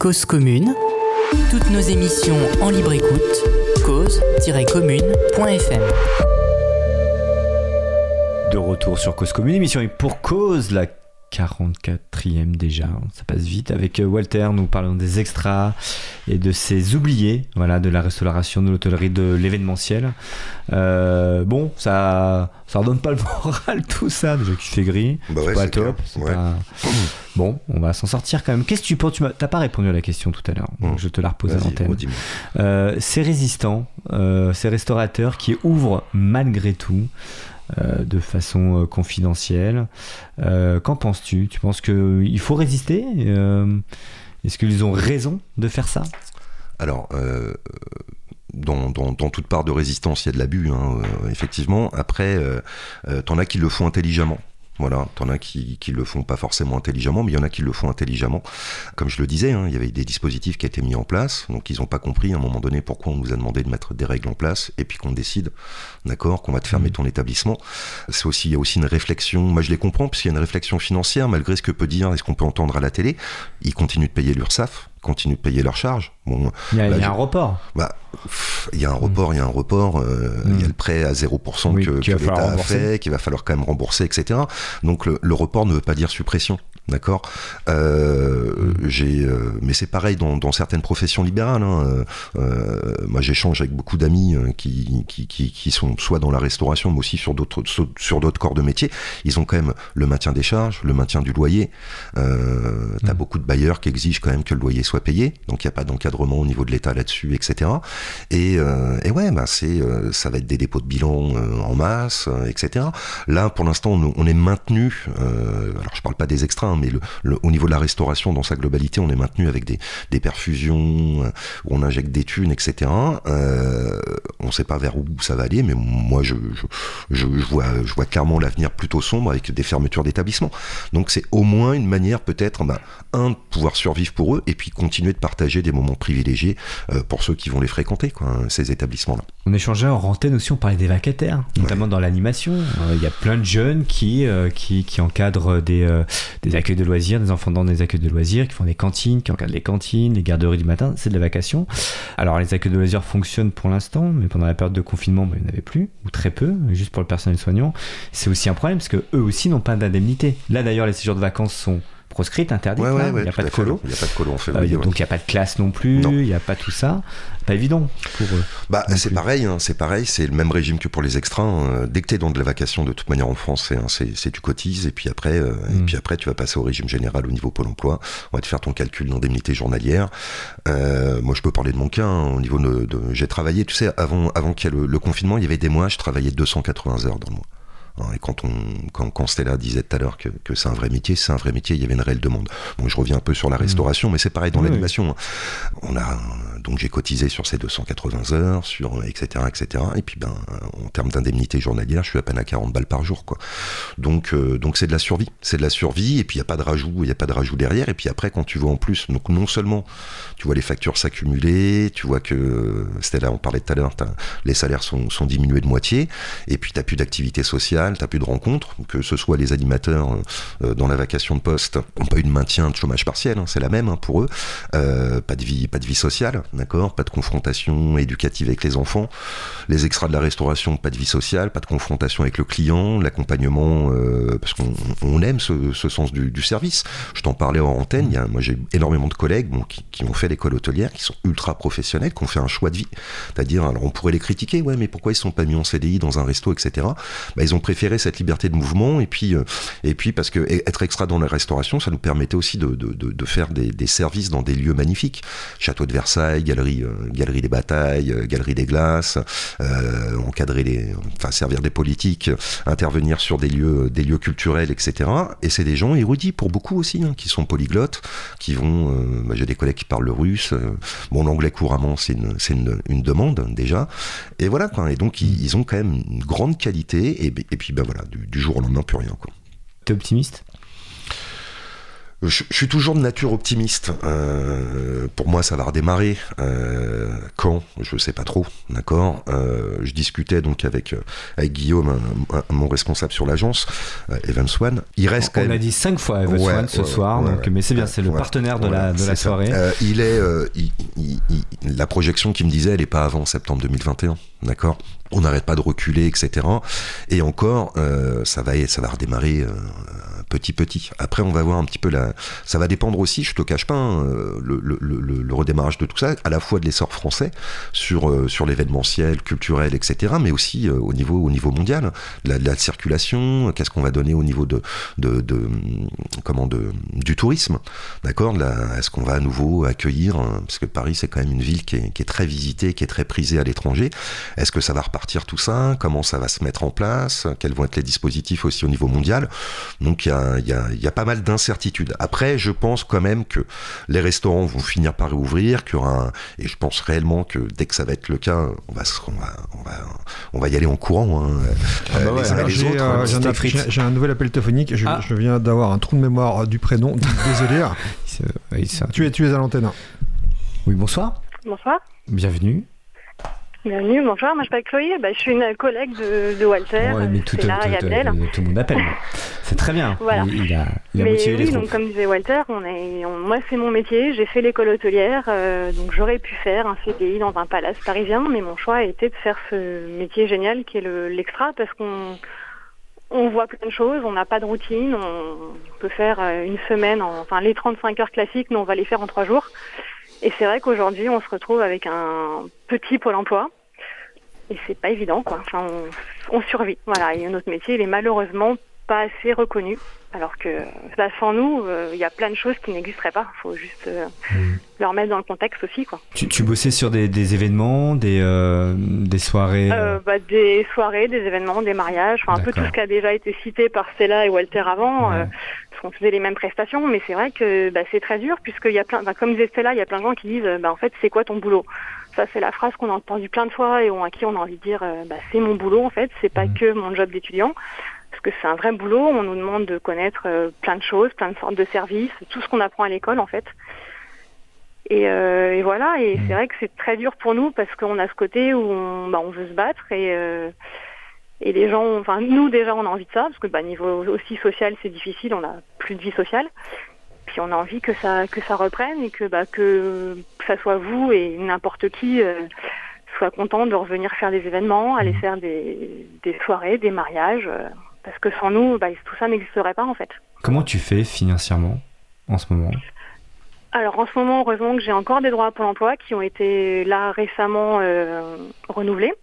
Cause commune. Toutes nos émissions en libre écoute. cause-commune.fm. De retour sur Cause commune, émission et pour cause la 44e déjà, ça passe vite. Avec euh, Walter, nous parlons des extras et de ces oubliés, voilà, de la restauration, de l'hôtellerie, de l'événementiel. Euh, bon, ça, ça redonne pas le moral tout ça, déjà qu'il fait gris, bah c'est pas top. Bon, on va s'en sortir quand même. Qu'est-ce que tu penses? Tu n'as pas répondu à la question tout à l'heure, donc je te la repose à l'antenne. Euh, ces résistants, ces restaurateurs qui ouvrent malgré tout. Euh, de façon euh, confidentielle. Euh, qu'en penses-tu? Tu penses qu'il faut résister? Est-ce qu'ils ont raison de faire ça? Alors, dans, toute part de résistance, il y a de l'abus, hein, effectivement. Après, t'en as qui le font intelligemment. Voilà, t'en as qui, qui le font pas forcément intelligemment, mais il y en a qui le font intelligemment. Comme je le disais, hein, il y avait des dispositifs qui étaient mis en place, donc ils n'ont pas compris à un moment donné pourquoi on nous a demandé de mettre des règles en place, et puis qu'on décide, d'accord, qu'on va te fermer mmh. ton établissement. C'est aussi, il y a aussi une réflexion, moi je les comprends, puisqu'il y a une réflexion financière, malgré ce que peut dire et ce qu'on peut entendre à la télé, ils continuent de payer l'URSSAF, continuent de payer leurs charges. Bon, il y a, un report. Bah, il y a un report, il y a un report. Euh, il y a mm. le prêt à 0% que, que l'État a fait, qu'il va falloir quand même rembourser, etc. Donc le, le report ne veut pas dire suppression. D'accord euh, j'ai, euh, Mais c'est pareil dans, dans, certaines professions libérales. Hein. Euh, euh moi, j'échange avec beaucoup d'amis euh, qui, qui, qui, qui, sont soit dans la restauration, mais aussi sur d'autres, sur d'autres corps de métier. Ils ont quand même le maintien des charges, le maintien du loyer. Euh, T'as mm. beaucoup de bailleurs qui exigent quand même que le loyer soit payé. Donc, il n'y a pas d'encadrement au niveau de l'État là-dessus, etc. Et, et ouais, bah, c'est, ça va être des dépôts de bilan en masse, etc. Là, pour l'instant, on, on est maintenu. alors, je parle pas des extraits, hein, mais le, au niveau de la restauration dans sa globalité, on est maintenu avec des, des perfusions, euh, où on injecte des thunes, etc. Euh, on ne sait pas vers où ça va aller, mais moi, je, je, je vois, je vois clairement l'avenir plutôt sombre avec des fermetures d'établissements. Donc c'est au moins une manière peut-être, bah, un, de pouvoir survivre pour eux, et puis continuer de partager des moments privilégiés euh, pour ceux qui vont les fréquenter, quoi, ces établissements-là. On échangeait en antenne aussi, on parlait des vacataires, notamment dans l'animation. Il y a plein de jeunes qui, qui, qui encadrent des, des accueils de loisirs, des enfants dans des accueils de loisirs, qui font des cantines, qui encadrent les cantines, les garderies du matin, c'est de la vacation. Alors les accueils de loisirs fonctionnent pour l'instant, mais pendant la période de confinement, ben, il n'y en avait plus, ou très peu, juste pour le personnel soignant. C'est aussi un problème, parce que eux aussi n'ont pas d'indemnité. Là d'ailleurs, les séjours de vacances sont proscrite, interdite. il n'y a, pas de colo. Il n'y a pas de colo en février. Euh, donc il n'y a pas de classe non plus, il n'y a pas tout ça. Pas évident pour eux. Bah, c'est pareil, hein, c'est pareil, c'est le même régime que pour les extras. Hein. Dès que tu es dans de la vacation, de toute manière en France, c'est tu cotises et puis après, euh, et mm. puis après tu vas passer au régime général au niveau Pôle emploi. On va te faire ton calcul d'indemnité journalière. Euh, moi, je peux parler de mon cas. Hein, au niveau de, j'ai travaillé, tu sais, avant, avant qu'il y ait le, le confinement, il y avait des mois, je travaillais 280 heures dans le mois. Hein, et quand, on, quand, quand Stella disait tout à l'heure que, que c'est un vrai métier, c'est un vrai métier, il y avait une réelle demande. Bon, je reviens un peu sur la mmh. restauration, mais c'est pareil dans l'animation. Hein. On a, donc j'ai cotisé sur ces 280 heures, sur etc. etc. Et puis ben, en termes d'indemnité journalière, je suis à peine à 40 balles par jour. Quoi. Donc euh, donc c'est de la survie. C'est de la survie, et puis il n'y a pas de rajout, il n'y a pas de rajout derrière. Et puis après, quand tu vois en plus, donc non seulement tu vois les factures s'accumuler, tu vois que, Stella, on parlait tout à l'heure, les salaires sont, sont diminués de moitié, et puis tu n'as plus d'activité sociale t'as plus de rencontres, que ce soit les animateurs euh, dans la vacation de poste n'ont pas eu de maintien de chômage partiel, hein, c'est la même hein, pour eux, euh, pas de vie, pas de vie sociale, d'accord, pas de confrontation éducative avec les enfants, les extras de la restauration, pas de vie sociale, pas de confrontation avec le client, l'accompagnement, euh, parce qu'on aime ce, sens du, service. Je t'en parlais en antenne, moi j'ai énormément de collègues qui, ont fait l'école hôtelière, qui sont ultra professionnels, qui ont fait un choix de vie, c'est-à-dire, alors on pourrait les critiquer, ouais, mais pourquoi ils sont pas mis en CDI dans un resto, etc. Bah, ils ont préféré cette liberté de mouvement et puis euh, et puis parce que être extra dans la restauration, ça nous permettait aussi de, de, de, faire des, services dans des lieux magnifiques, château de Versailles, galerie euh, galerie des batailles, euh, galerie des glaces, encadrer les, enfin servir des politiques, intervenir sur des lieux des lieux culturels, etc. Et c'est des gens érudits pour beaucoup aussi, hein, qui sont polyglottes, qui vont, bah, j'ai des collègues qui parlent le russe, bon l'anglais couramment c'est une, une, une, demande déjà, et voilà quoi. Et donc ils, ont quand même une grande qualité et puis ben voilà, du, jour au lendemain, plus rien. T'es optimiste? Je, suis toujours de nature optimiste. Euh, pour moi, ça va redémarrer. Euh, quand? Je sais pas trop. D'accord? Euh, je discutais donc avec avec Guillaume, mon responsable sur l'agence, Evan Swan. Il reste. On, l'a dit cinq fois Evan Swan ce soir. donc, mais c'est bien, c'est le partenaire de la de la soirée. il est. la projection qui me disait, elle est pas avant septembre 2021. D'accord? On n'arrête pas de reculer, etc. Et encore, euh, ça va, ça va redémarrer euh, petit petit. Après, on va voir un petit peu la. Ça va dépendre aussi, je te cache pas, hein, le, redémarrage de tout ça, à la fois de l'essor français sur euh, sur l'événementiel, culturel, etc. Mais aussi au niveau au niveau mondial, la, la circulation. Qu'est-ce qu'on va donner au niveau de de, de comment de du tourisme, d'accord Est-ce qu'on va à nouveau accueillir parce que Paris c'est quand même une ville qui est, qui est très visitée, qui est très prisée à l'étranger. Est-ce que ça va repartir tout ça Comment ça va se mettre en place Quels vont être les dispositifs aussi au niveau mondial Donc il y a, y, a, y a, pas mal d'incertitudes. Après, je pense quand même que les restaurants vont finir par réouvrir, qu'il y aura un... et je pense réellement que dès que ça va être le cas, on va, on va, on va, on va y aller en courant. Hein. Ah bah euh, j'ai un nouvel appel téléphonique. Je, ah. je viens d'avoir un trou de mémoire du prénom. Désolé. tu, es, tu es à l'antenne. Oui, bonsoir. Bonsoir. Bienvenue. Bienvenue, bonjour, moi je m'appelle Chloé, bah, je suis une collègue de, de Walter, ouais, mais tout, tout, là, tout, tout, le monde appelle. C'est très bien, voilà. il, a, il a mais motivé oui, les donc, comme disait Walter, on est, moi c'est mon métier, j'ai fait l'école hôtelière, euh, donc j'aurais pu faire un CDI dans un palace parisien, mais mon choix a été de faire ce métier génial qui est l'extra, parce qu'on on voit plein de choses, on n'a pas de routine, on peut faire euh, une semaine, enfin les 35 heures classiques, nous on va les faire en trois jours. Et c'est vrai qu'aujourd'hui, on se retrouve avec un petit pôle emploi et c'est pas évident quoi. Enfin, on, survit. Voilà, et notre métier, il est malheureusement pas assez reconnu. Alors que bah, sans nous, euh, il y a plein de choses qui n'existeraient pas. Il faut juste euh, mm. leur mettre dans le contexte aussi. Quoi. Tu, tu bossais sur des, des événements, des, euh, des soirées bah, Des soirées, des événements, des mariages, enfin, un peu tout ce qui a déjà été cité par Stella et Walter avant. parce qu'on faisait les mêmes prestations, mais c'est vrai que bah, c'est très dur, puisqu'il y a plein, comme disait Stella, il y a plein de gens qui disent bah, en fait, c'est quoi ton boulot? Ça, c'est la phrase qu'on a entendue plein de fois et à qui on a envie de dire euh, bah, c'est mon boulot en fait, c'est pas mmh. que mon job d'étudiant. Parce que c'est un vrai boulot, on nous demande de connaître euh, plein de choses, plein de sortes de services, tout ce qu'on apprend à l'école en fait. Et, euh, et, voilà, et mmh. c'est vrai que c'est très dur pour nous parce qu'on a ce côté où on, bah, on veut se battre et, et les gens, enfin nous déjà on a envie de ça parce que bah, niveau aussi social c'est difficile, on a plus de vie sociale puis on a envie que ça que ça reprenne et que bah que, ça soit vous et n'importe qui euh, soit content de revenir faire des événements, aller mmh. faire des, des soirées, des mariages, euh, parce que sans nous, bah, tout ça n'existerait pas en fait. Comment tu fais financièrement en ce moment? Alors en ce moment, heureusement que j'ai encore des droits à Pôle emploi qui ont été là récemment euh, renouvelés.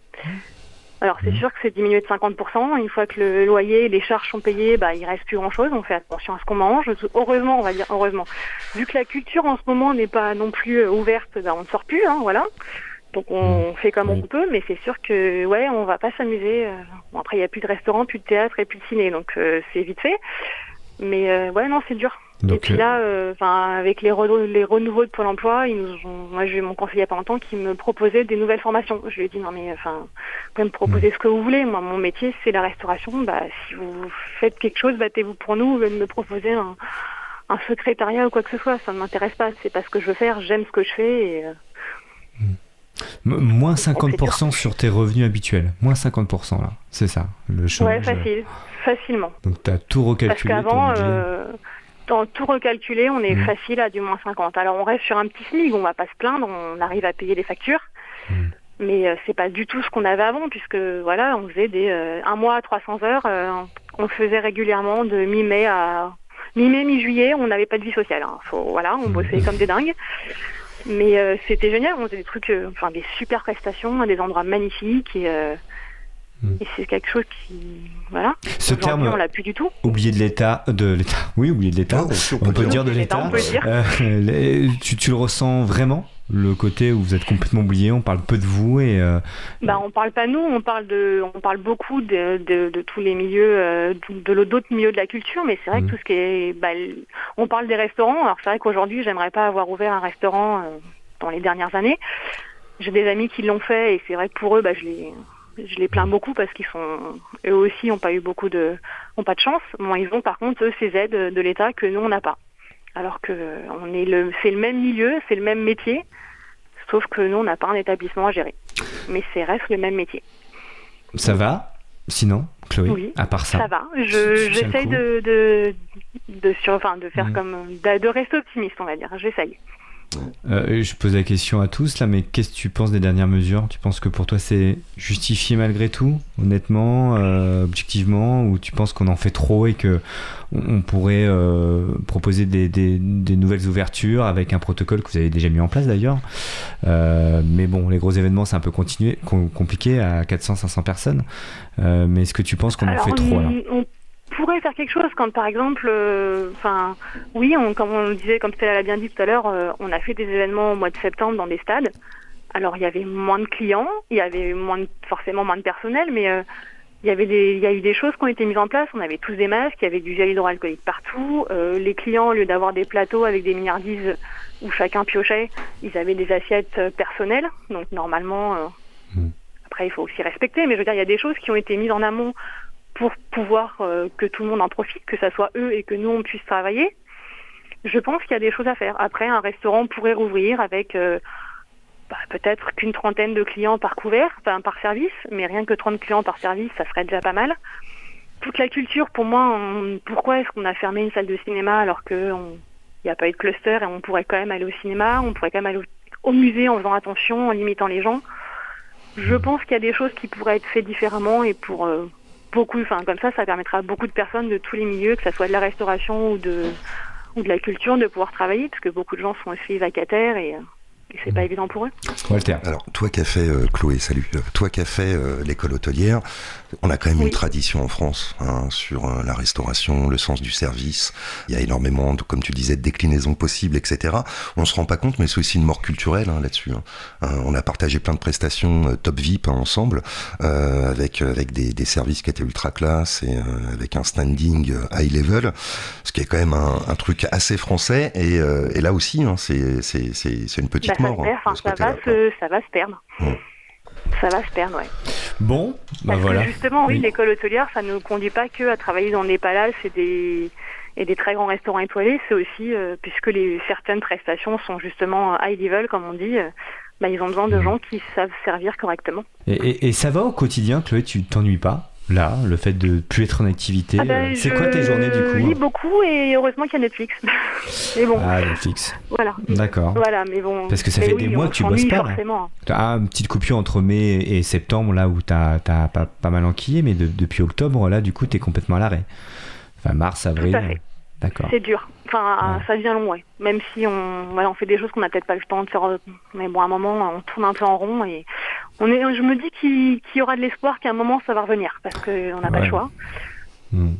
Alors c'est mmh. sûr que c'est diminué de 50%. Une fois que le loyer et les charges sont payées, bah, il reste plus grand-chose. On fait attention à ce qu'on mange. Heureusement, on va dire heureusement. Vu que la culture en ce moment n'est pas non plus euh, ouverte, bah, on ne sort plus, hein, voilà. Donc on mmh. fait comme on peut, mais c'est sûr que ouais, on va pas s'amuser. Euh. Bon, après, il n'y a plus de restaurant, plus de théâtre et plus de ciné, donc euh, c'est vite fait. Mais ouais, non, c'est dur et puis là, euh, enfin, avec les, les renouveaux de Pôle Emploi, ils nous ont, moi j'ai eu mon conseiller il n'y a pas longtemps qui me proposait des nouvelles formations. Je lui ai dit non mais enfin, vous pouvez me proposer ce que vous voulez. Moi, mon métier c'est la restauration. Bah, si vous faites quelque chose, battez-vous pour nous. Vous de me proposer un, un, secrétariat ou quoi que ce soit, ça ne m'intéresse pas. C'est pas ce que je veux faire. J'aime ce que je fais. Et, euh, Moins 50% sur tes revenus habituels. Moins 50% là, c'est ça, le chômage. Ouais, facile, facilement. Donc tu as tout recalculé. Parce qu'avant, dans tout recalculé, on est mmh. facile à du moins 50. Alors on reste sur un petit SMIC, on va pas se plaindre, on arrive à payer les factures. Mmh. Mais euh, c'est pas du tout ce qu'on avait avant, puisque voilà, on faisait des euh, un mois à 300 heures, euh, on faisait régulièrement de mi-mai à mi-mai, mi-juillet, on n'avait pas de vie sociale. Hein. Faut, voilà, on mmh. bossait comme des dingues. Mais c'était génial, on faisait des trucs, enfin des super prestations, des endroits magnifiques et Mm. Et c'est quelque chose qui, voilà. Ce terme, on l'a plus du tout. Oublié de l'État, de l'État. Oui, oublié de l'État. on, peut dire de l'État. Euh, tu, tu, le ressens vraiment le côté où vous êtes complètement oublié, on parle peu de vous et. Euh... Bah, on parle pas nous, on parle de, on parle beaucoup de, de, de tous les milieux, euh, de, d'autres milieux de la culture, mais c'est vrai que mm. tout ce qui est, bah, on parle des restaurants. Alors c'est vrai qu'aujourd'hui, j'aimerais pas avoir ouvert un restaurant euh, dans les dernières années. J'ai des amis qui l'ont fait et c'est vrai que pour eux, bah, je les, je les plains beaucoup parce qu'ils sont eux aussi n'ont pas eu beaucoup de ont pas de chance. Bon, ils ont par contre eux ces aides de l'État que nous on n'a pas. alors que on est le, c'est le même milieu, c'est le même métier, sauf que nous, on n'a pas un établissement à gérer. Mais c'est reste le même métier. Ça va? Sinon, Chloé, Oui, à part ça? Ça va. Je, j'essaye de, de, de, sur, enfin, de faire Mhm. comme, de, de rester optimiste, on va dire. J'essaye. Euh, je pose la question à tous là, mais qu'est-ce que tu penses des dernières mesures? Tu penses que pour toi c'est justifié malgré tout, honnêtement, euh, objectivement, ou tu penses qu'on en fait trop et que on, on pourrait euh, proposer des, des- des nouvelles ouvertures avec un protocole que vous avez déjà mis en place d'ailleurs? Mais bon, les gros événements c'est un peu continué, compliqué à 400-500 personnes. Mais est-ce que tu penses qu'on en fait trop là? on, on pourrait faire quelque chose quand, par exemple, euh, enfin, oui, on, comme on le disait, comme Stella l'a bien dit tout à l'heure, euh, on a fait des événements au mois de septembre dans des stades. Alors, il y avait moins de clients, il y avait moins de- forcément moins de personnel, mais euh, il y avait des, il y a eu des choses qui ont été mises en place. On avait tous des masques, il y avait du gel hydroalcoolique partout. Euh, les clients, au lieu d'avoir des plateaux avec des milliardises où chacun piochait, ils avaient des assiettes euh, personnelles. Donc, normalement, euh, Mm. après, il faut aussi respecter, mais je veux dire, il y a des choses qui ont été mises en amont pour pouvoir euh, que tout le monde en profite, que ça soit eux et que nous on puisse travailler. Je pense qu'il y a des choses à faire. Après, un restaurant pourrait rouvrir avec euh, bah, peut-être qu'une trentaine de clients par couvert, enfin par service, mais rien que 30 clients par service, ça serait déjà pas mal. Toute la culture, pour moi, on- pourquoi est-ce qu'on a fermé une salle de cinéma alors qu'il n'y a pas eu de cluster et on pourrait quand même aller au cinéma, on pourrait quand même aller au, au musée en faisant attention, en limitant les gens? Je pense qu'il y a des choses qui pourraient être faites différemment et pour euh, beaucoup, enfin comme ça, ça permettra à beaucoup de personnes de tous les milieux, que ça soit de la restauration ou de ou de la culture, de pouvoir travailler, parce que beaucoup de gens sont aussi vacataires et, euh, et c'est pas évident pour eux. Walter. Alors, toi qui as fait, euh, Chloé, salut, Euh, toi qui as fait euh, l'école hôtelière, on a quand même Oui. une tradition en France hein, sur euh, la restauration, le sens du service. Il y a énormément, comme tu disais, de déclinaisons possibles, etc. On se rend pas compte, mais c'est aussi une mort culturelle hein, là-dessus. hein. Euh, on a partagé plein de prestations euh, top VIP ensemble, euh, avec avec des, des services qui étaient ultra classe et euh, avec un standing high level, ce qui est quand même un, un truc assez français. Et, et là aussi, c'est une petite Bah, ça, mort. perd, ça, va se, ça va se perdre. Ça va se perdre, ouais. Bon, bah Parce voilà. que justement, oui, Oui. l'école hôtelière, ça ne conduit pas que à travailler dans des palaces et des et des très grands restaurants étoilés, c'est aussi euh, puisque les certaines prestations sont justement high level, comme on dit, euh, bah, ils ont besoin de Mhm. gens qui savent servir correctement. Et, et- et ça va au quotidien, Chloé? Tu t'ennuies pas? Là, le fait de plus être en activité, Ah ben, euh, c'est je quoi tes journées du coup lis beaucoup et heureusement qu'il y a Netflix. mais bon, Ah, Netflix. voilà. D'accord. Voilà, mais bon. Parce que ça mais fait oui, des mois que tu bosses pas, forcément. Ah, une petite coupure entre mai et septembre, là où t'as as pas, pas mal enquillé, mais de- depuis octobre, là, du coup, t'es complètement à l'arrêt. Enfin, mars, avril. Tout à fait. C'est dur. Enfin, Ouais. ça devient long, ouais. Même si on, voilà, on fait des choses qu'on n'a peut-être pas le temps de faire, mais bon, à un moment, on tourne un peu en rond et on est. Je me dis qu'il y aura de l'espoir qu'à un moment ça va revenir parce qu'on n'a pas le choix. Hmm.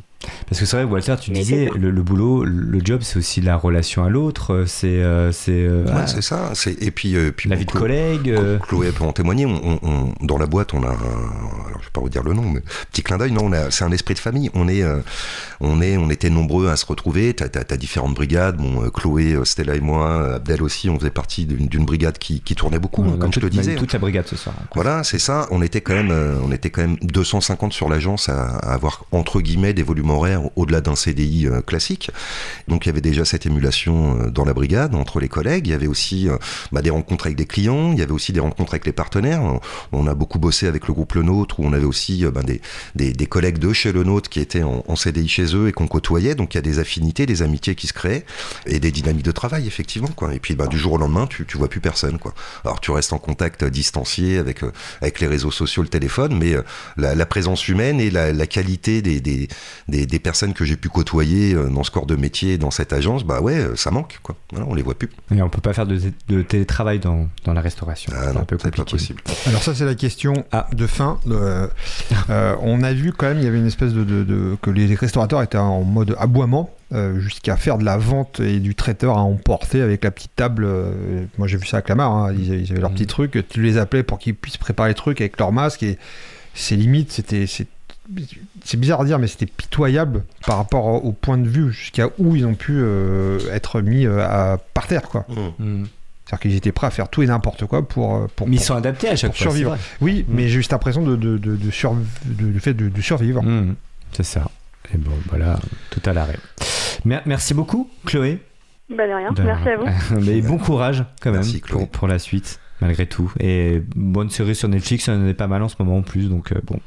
Parce que c'est vrai, Walter, tu Mais disais, le, le boulot, le job, c'est aussi la relation à l'autre, c'est euh, c'est euh, Ouais, ah, c'est ça. C'est et puis, euh, puis la bon, vie de Chlo- collègue. euh, Chloé peut en témoigner. On, on- on- dans la boîte, on a, un, alors je vais pas vous dire le nom, mais petit clin d'œil. Non, on a- c'est un esprit de famille. On est, euh, on est, on était nombreux à se retrouver. T'as, t'as différentes brigades. Bon, Chloé, Stella et moi, Abdel aussi, on faisait partie d'une, brigade qui, qui tournait beaucoup, on hein, comme je te disais. toute la brigade ce soir. Voilà, c'est ça. On était quand même, euh, on était quand même 250 sur l'agence à, à avoir entre guillemets des volumes au-delà d'un CDI euh, classique. Donc il y avait déjà cette émulation euh, dans la brigade entre les collègues. Il y avait aussi euh, bah, des rencontres avec des clients. Il y avait aussi des rencontres avec les partenaires. On, a beaucoup bossé avec le groupe Le Nôtre où on avait aussi bah, des, collègues de chez Le Nôtre qui étaient en, en CDI chez eux et qu'on côtoyait. Donc il y a des affinités, des amitiés qui se créent et des dynamiques de travail effectivement. Et puis bah, du jour au lendemain, tu, tu vois plus personne. Alors tu restes en contact distancié avec les réseaux sociaux, le téléphone, mais la, présence humaine et la, qualité des, des personnes que j'ai pu côtoyer euh, dans ce corps de métier, dans cette agence, bah ouais, euh, ça manque, quoi. Voilà, on les voit plus. Et on peut pas faire de, de télétravail dans, dans la restauration. Ah c'est un peu c'est pas compliqué. possible. Alors ça c'est la question Ah. de fin. Euh, euh, on a vu quand même il y avait une espèce de, de- de- que les restaurateurs étaient en mode aboiement euh, jusqu'à faire de la vente et du traiteur à emporter avec la petite table. euh, moi j'ai vu ça à Clamart. hein, ils, ils avaient leur Mhm. petit truc. Tu les appelais pour qu'ils puissent préparer le truc avec leur masque et c'est limite c'était c'est bizarre à dire, mais c'était pitoyable par rapport au point de vue jusqu'à où ils ont pu euh, être mis euh, à, par terre, quoi. Mmh. Hmm. C'est-à-dire qu'ils étaient prêts à faire tout et n'importe quoi pour, euh, pour, Mais ils pour- sont adaptés à chaque pour fois. survivre. Oui, Mm. mais j'ai juste l'impression de, de, de, de, surv- de- de fait de, de survivre. C'est ça. Et bon, voilà, tout à l'arrêt. Mer- Merci beaucoup, Chloé. Bah de rien, De- merci à vous. Mais bon courage quand même Merci, pour, pour la suite, malgré tout. Et bonne série sur Netflix, il y en a pas mal en ce moment en plus. Donc euh, bon,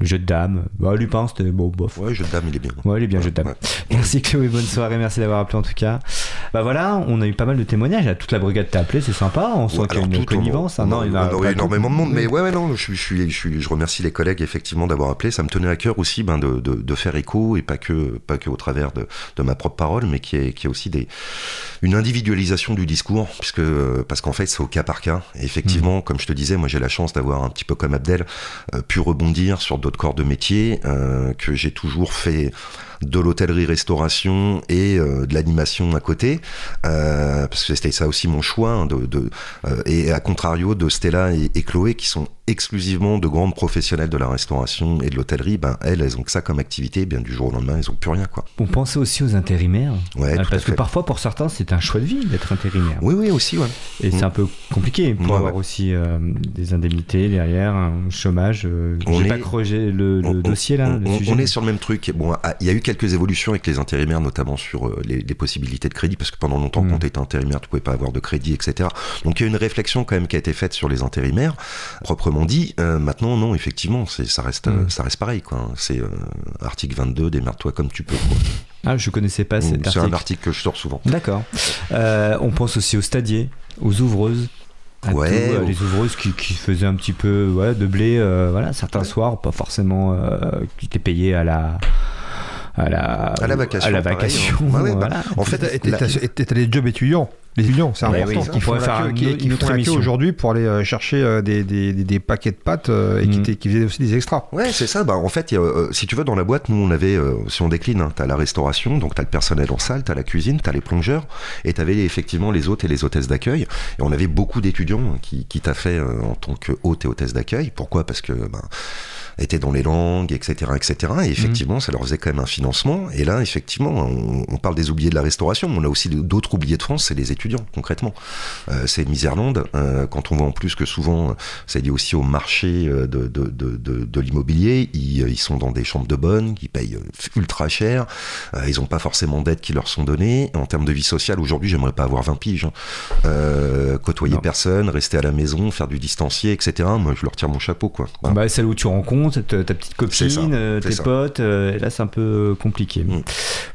le jeu de dames, bah, Lupin, c'était bon, bof. Ouais, jeu de dame, il est bien. Ouais, il est bien, jeu de dames. Ouais. Merci Chloé, bonne soirée, merci d'avoir appelé en tout cas. Bah voilà, on a eu pas mal de témoignages, toute la brigade t'a appelé, c'est sympa, on sent qu'il y a une connivence. on- hein. non, il y a énormément de monde, mais ouais, ouais, non, je, remercie les collègues effectivement d'avoir appelé. Ça me tenait à cœur aussi ben, de, de, de faire écho et pas que, pas que au travers de, de ma propre parole, mais qui est, qui est aussi des, une individualisation du discours, puisque parce qu'en fait c'est au cas par cas. Mmh. effectivement, comme je te disais, moi j'ai la chance d'avoir un petit peu comme Abdel euh, pu rebondir sur d'autres corps de métier euh, que j'ai toujours fait de l'hôtellerie-restauration et euh, de l'animation à côté, euh, parce que c'était ça aussi mon choix, hein, de, de, euh, et à contrario de Stella et, et Chloé, qui sont exclusivement de grandes professionnelles de la restauration et de l'hôtellerie, ben elles, elles ont que ça comme activité, bien du jour au lendemain, elles ont plus rien, quoi. On pensait aussi aux intérimaires, Ouais, parce que parfois pour certains c'est un choix de vie d'être intérimaire. Oui, oui, aussi, ouais. Et c'est Mm. un peu compliqué pour Ouais, avoir ouais. aussi euh, des indemnités derrière, un chômage. euh, On J'ai est- pas creusé le, le On- dossier là, on, le on- sujet. on est sur le même truc. Bon, ah, il y a eu quelques évolutions avec les intérimaires, notamment sur euh, les, les possibilités de crédit, parce que pendant longtemps, Mm. quand tu étais intérimaire, tu pouvais pas avoir de crédit, etc. Donc il y a une réflexion quand même qui a été faite sur les intérimaires, proprement dit. Euh, maintenant, non, effectivement, c'est ça reste, Mm. ça reste pareil. quoi. C'est euh, article 22, démerde-toi comme tu peux. quoi. Ah, je connaissais pas cet C'est un article. article que je sors souvent. D'accord. Euh, on pense aussi aux stadiers, aux ouvreuses. à Ouais, tout, euh, les ouvreuses qui, qui faisaient un petit peu ouais, de blé, euh, voilà, certains soirs, pas forcément euh, qui étaient payés à la à la À la vacation, à la vacation, hein. Ouais, ouais, bah. En fait, et t'as les jobs étudiants. Les étudiants, c'est important. oui, qui on font faire qui, qui font aujourd'hui pour aller euh, chercher euh, des, des, des- des paquets de pâtes euh, et qui, étaient- qui faisaient aussi des extras. Ouais, c'est ça. Bah, en fait, il y a, euh, si tu veux, dans la boîte, nous, on avait, euh, si on décline, hein, t'as la restauration, donc t'as le personnel en salle, t'as la cuisine, t'as les plongeurs, et t'avais effectivement les hôtes et les hôtesses d'accueil. Et on avait beaucoup d'étudiants hein, qui, qui taffaient euh, en tant que hôtes et hôtesses d'accueil. Pourquoi? Parce que ben, étaient dans les langues, etc., etc. Et effectivement, ça leur faisait quand même un financement. Et là, effectivement, on, on parle des oubliés de la restauration, mais on a aussi d'autres oubliés de France, c'est les étudiants, concrètement. Euh, c'est Miserland. Euh, quand on voit en plus que souvent, c'est lié aussi au marché euh, de, de, de, de, de l'immobilier, ils, euh, ils sont dans des chambres de bonne, qui payent euh, ultra cher. Euh, ils n'ont pas forcément d'aides qui leur sont données. En termes de vie sociale, aujourd'hui, j'aimerais pas avoir 20 piges. hein. Euh, côtoyer Non. personne, rester à la maison, faire du distancié, etc. Moi, je leur tire mon chapeau, quoi. Voilà. Bah, celle où tu rencontres ta, ta petite ça, copine, euh, tes ça. potes, euh, et là c'est un peu compliqué. Mm.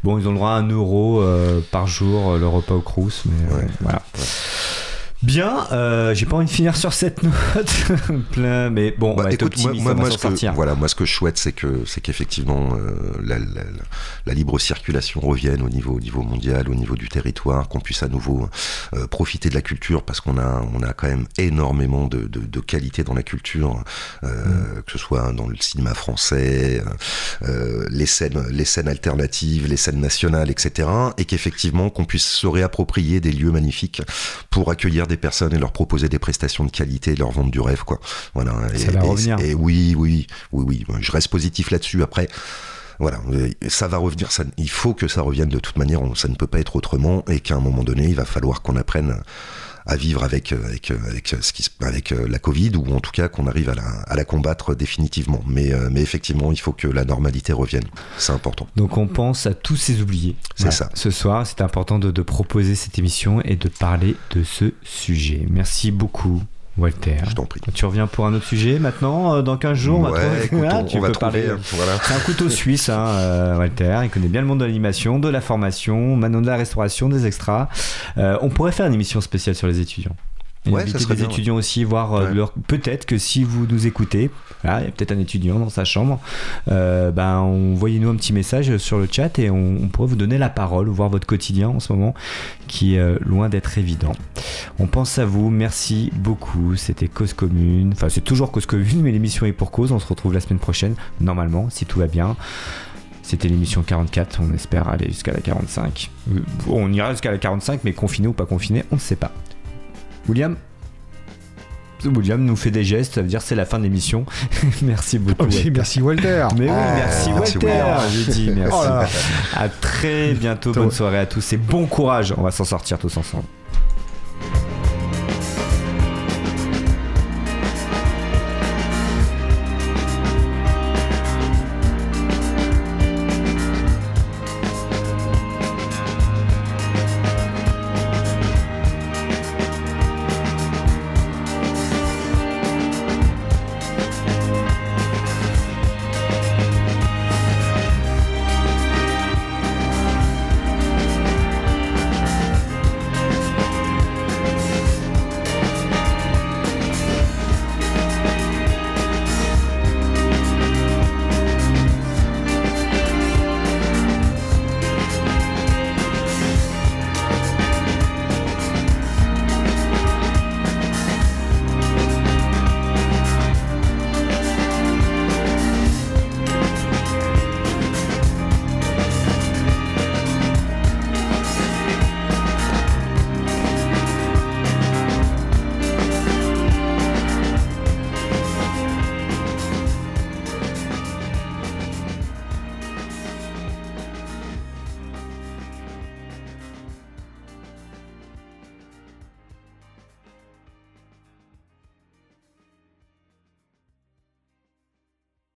Bon, ils ont le droit à un euro euh, par jour, euh, le repas au Crous, mais euh, Ouais. Bien, euh, j'ai pas envie de finir sur cette note mais bon, on Bah, va être écoute, moi, optimiste, moi, moi, ce que, voilà, moi, ce que je souhaite, c'est que, c'est qu'effectivement, euh, la, la- la- la libre circulation revienne au niveau, au niveau mondial, au niveau du territoire, qu'on puisse à nouveau euh, profiter de la culture, parce qu'on a, on a quand même énormément de, de, de qualité dans la culture, Mm. que ce soit dans le cinéma français, les scènes, les scènes alternatives, les scènes nationales, etc., et qu'effectivement, qu'on puisse se réapproprier des lieux magnifiques pour accueillir des personnes et leur proposer des prestations de qualité, leur vendre du rêve, quoi. Voilà. Ça et, va et- revenir. Et oui, oui, oui, oui. Je reste positif là-dessus. Après. Voilà, ça va revenir. Ça, il faut que ça revienne de toute manière. on- ça ne peut pas être autrement, et qu'à un moment donné, il va falloir qu'on apprenne à vivre avec euh, avec euh, avec euh, ce qui se- avec la Covid, ou en tout cas qu'on arrive à la, à la combattre définitivement. Mais mais effectivement, il faut que la normalité revienne. C'est important. Donc on pense à tous ces oubliés. C'est ça. Ce soir, c'est important de, de proposer cette émission et de parler de ce sujet. Merci beaucoup, Walter. Je t'en prie. Tu reviens pour un autre sujet maintenant, euh, dans 15 jours Ouais, trouver- écoute, Ah, on, tu on va peux trouver. parler. euh, Voilà. C'est un couteau suisse, hein, euh, Walter. Il connaît bien le monde de l'animation, de la formation, maintenant de la restauration, des extras. Euh, on pourrait faire une émission spéciale sur les étudiants. Ouais, ça serait des bien, ouais. étudiants aussi, voir euh, Ouais. leur. Peut-être que si vous nous écoutez, voilà, il y a peut-être un étudiant dans sa chambre, euh, ben, envoyez-nous un petit message sur le chat et on, on pourrait vous donner la parole, voir votre quotidien en ce moment, qui est euh, loin d'être évident. On pense à vous, merci beaucoup. C'était Cause Commune. Enfin, c'est toujours Cause Commune, mais l'émission est pour cause. On se retrouve la semaine prochaine, normalement, si tout va bien. C'était l'émission 44, on espère aller jusqu'à la 45. Euh, On ira jusqu'à la 45, mais confiné ou pas confiné, on ne sait pas. William William nous fait des gestes, ça veut dire c'est la fin de l'émission. merci beaucoup. Walter. merci Walter. Mais oui, Oh. merci Walter, j'ai dit merci. Oh là là. À très bientôt, bonne soirée à tous et bon courage, on va s'en sortir tous ensemble.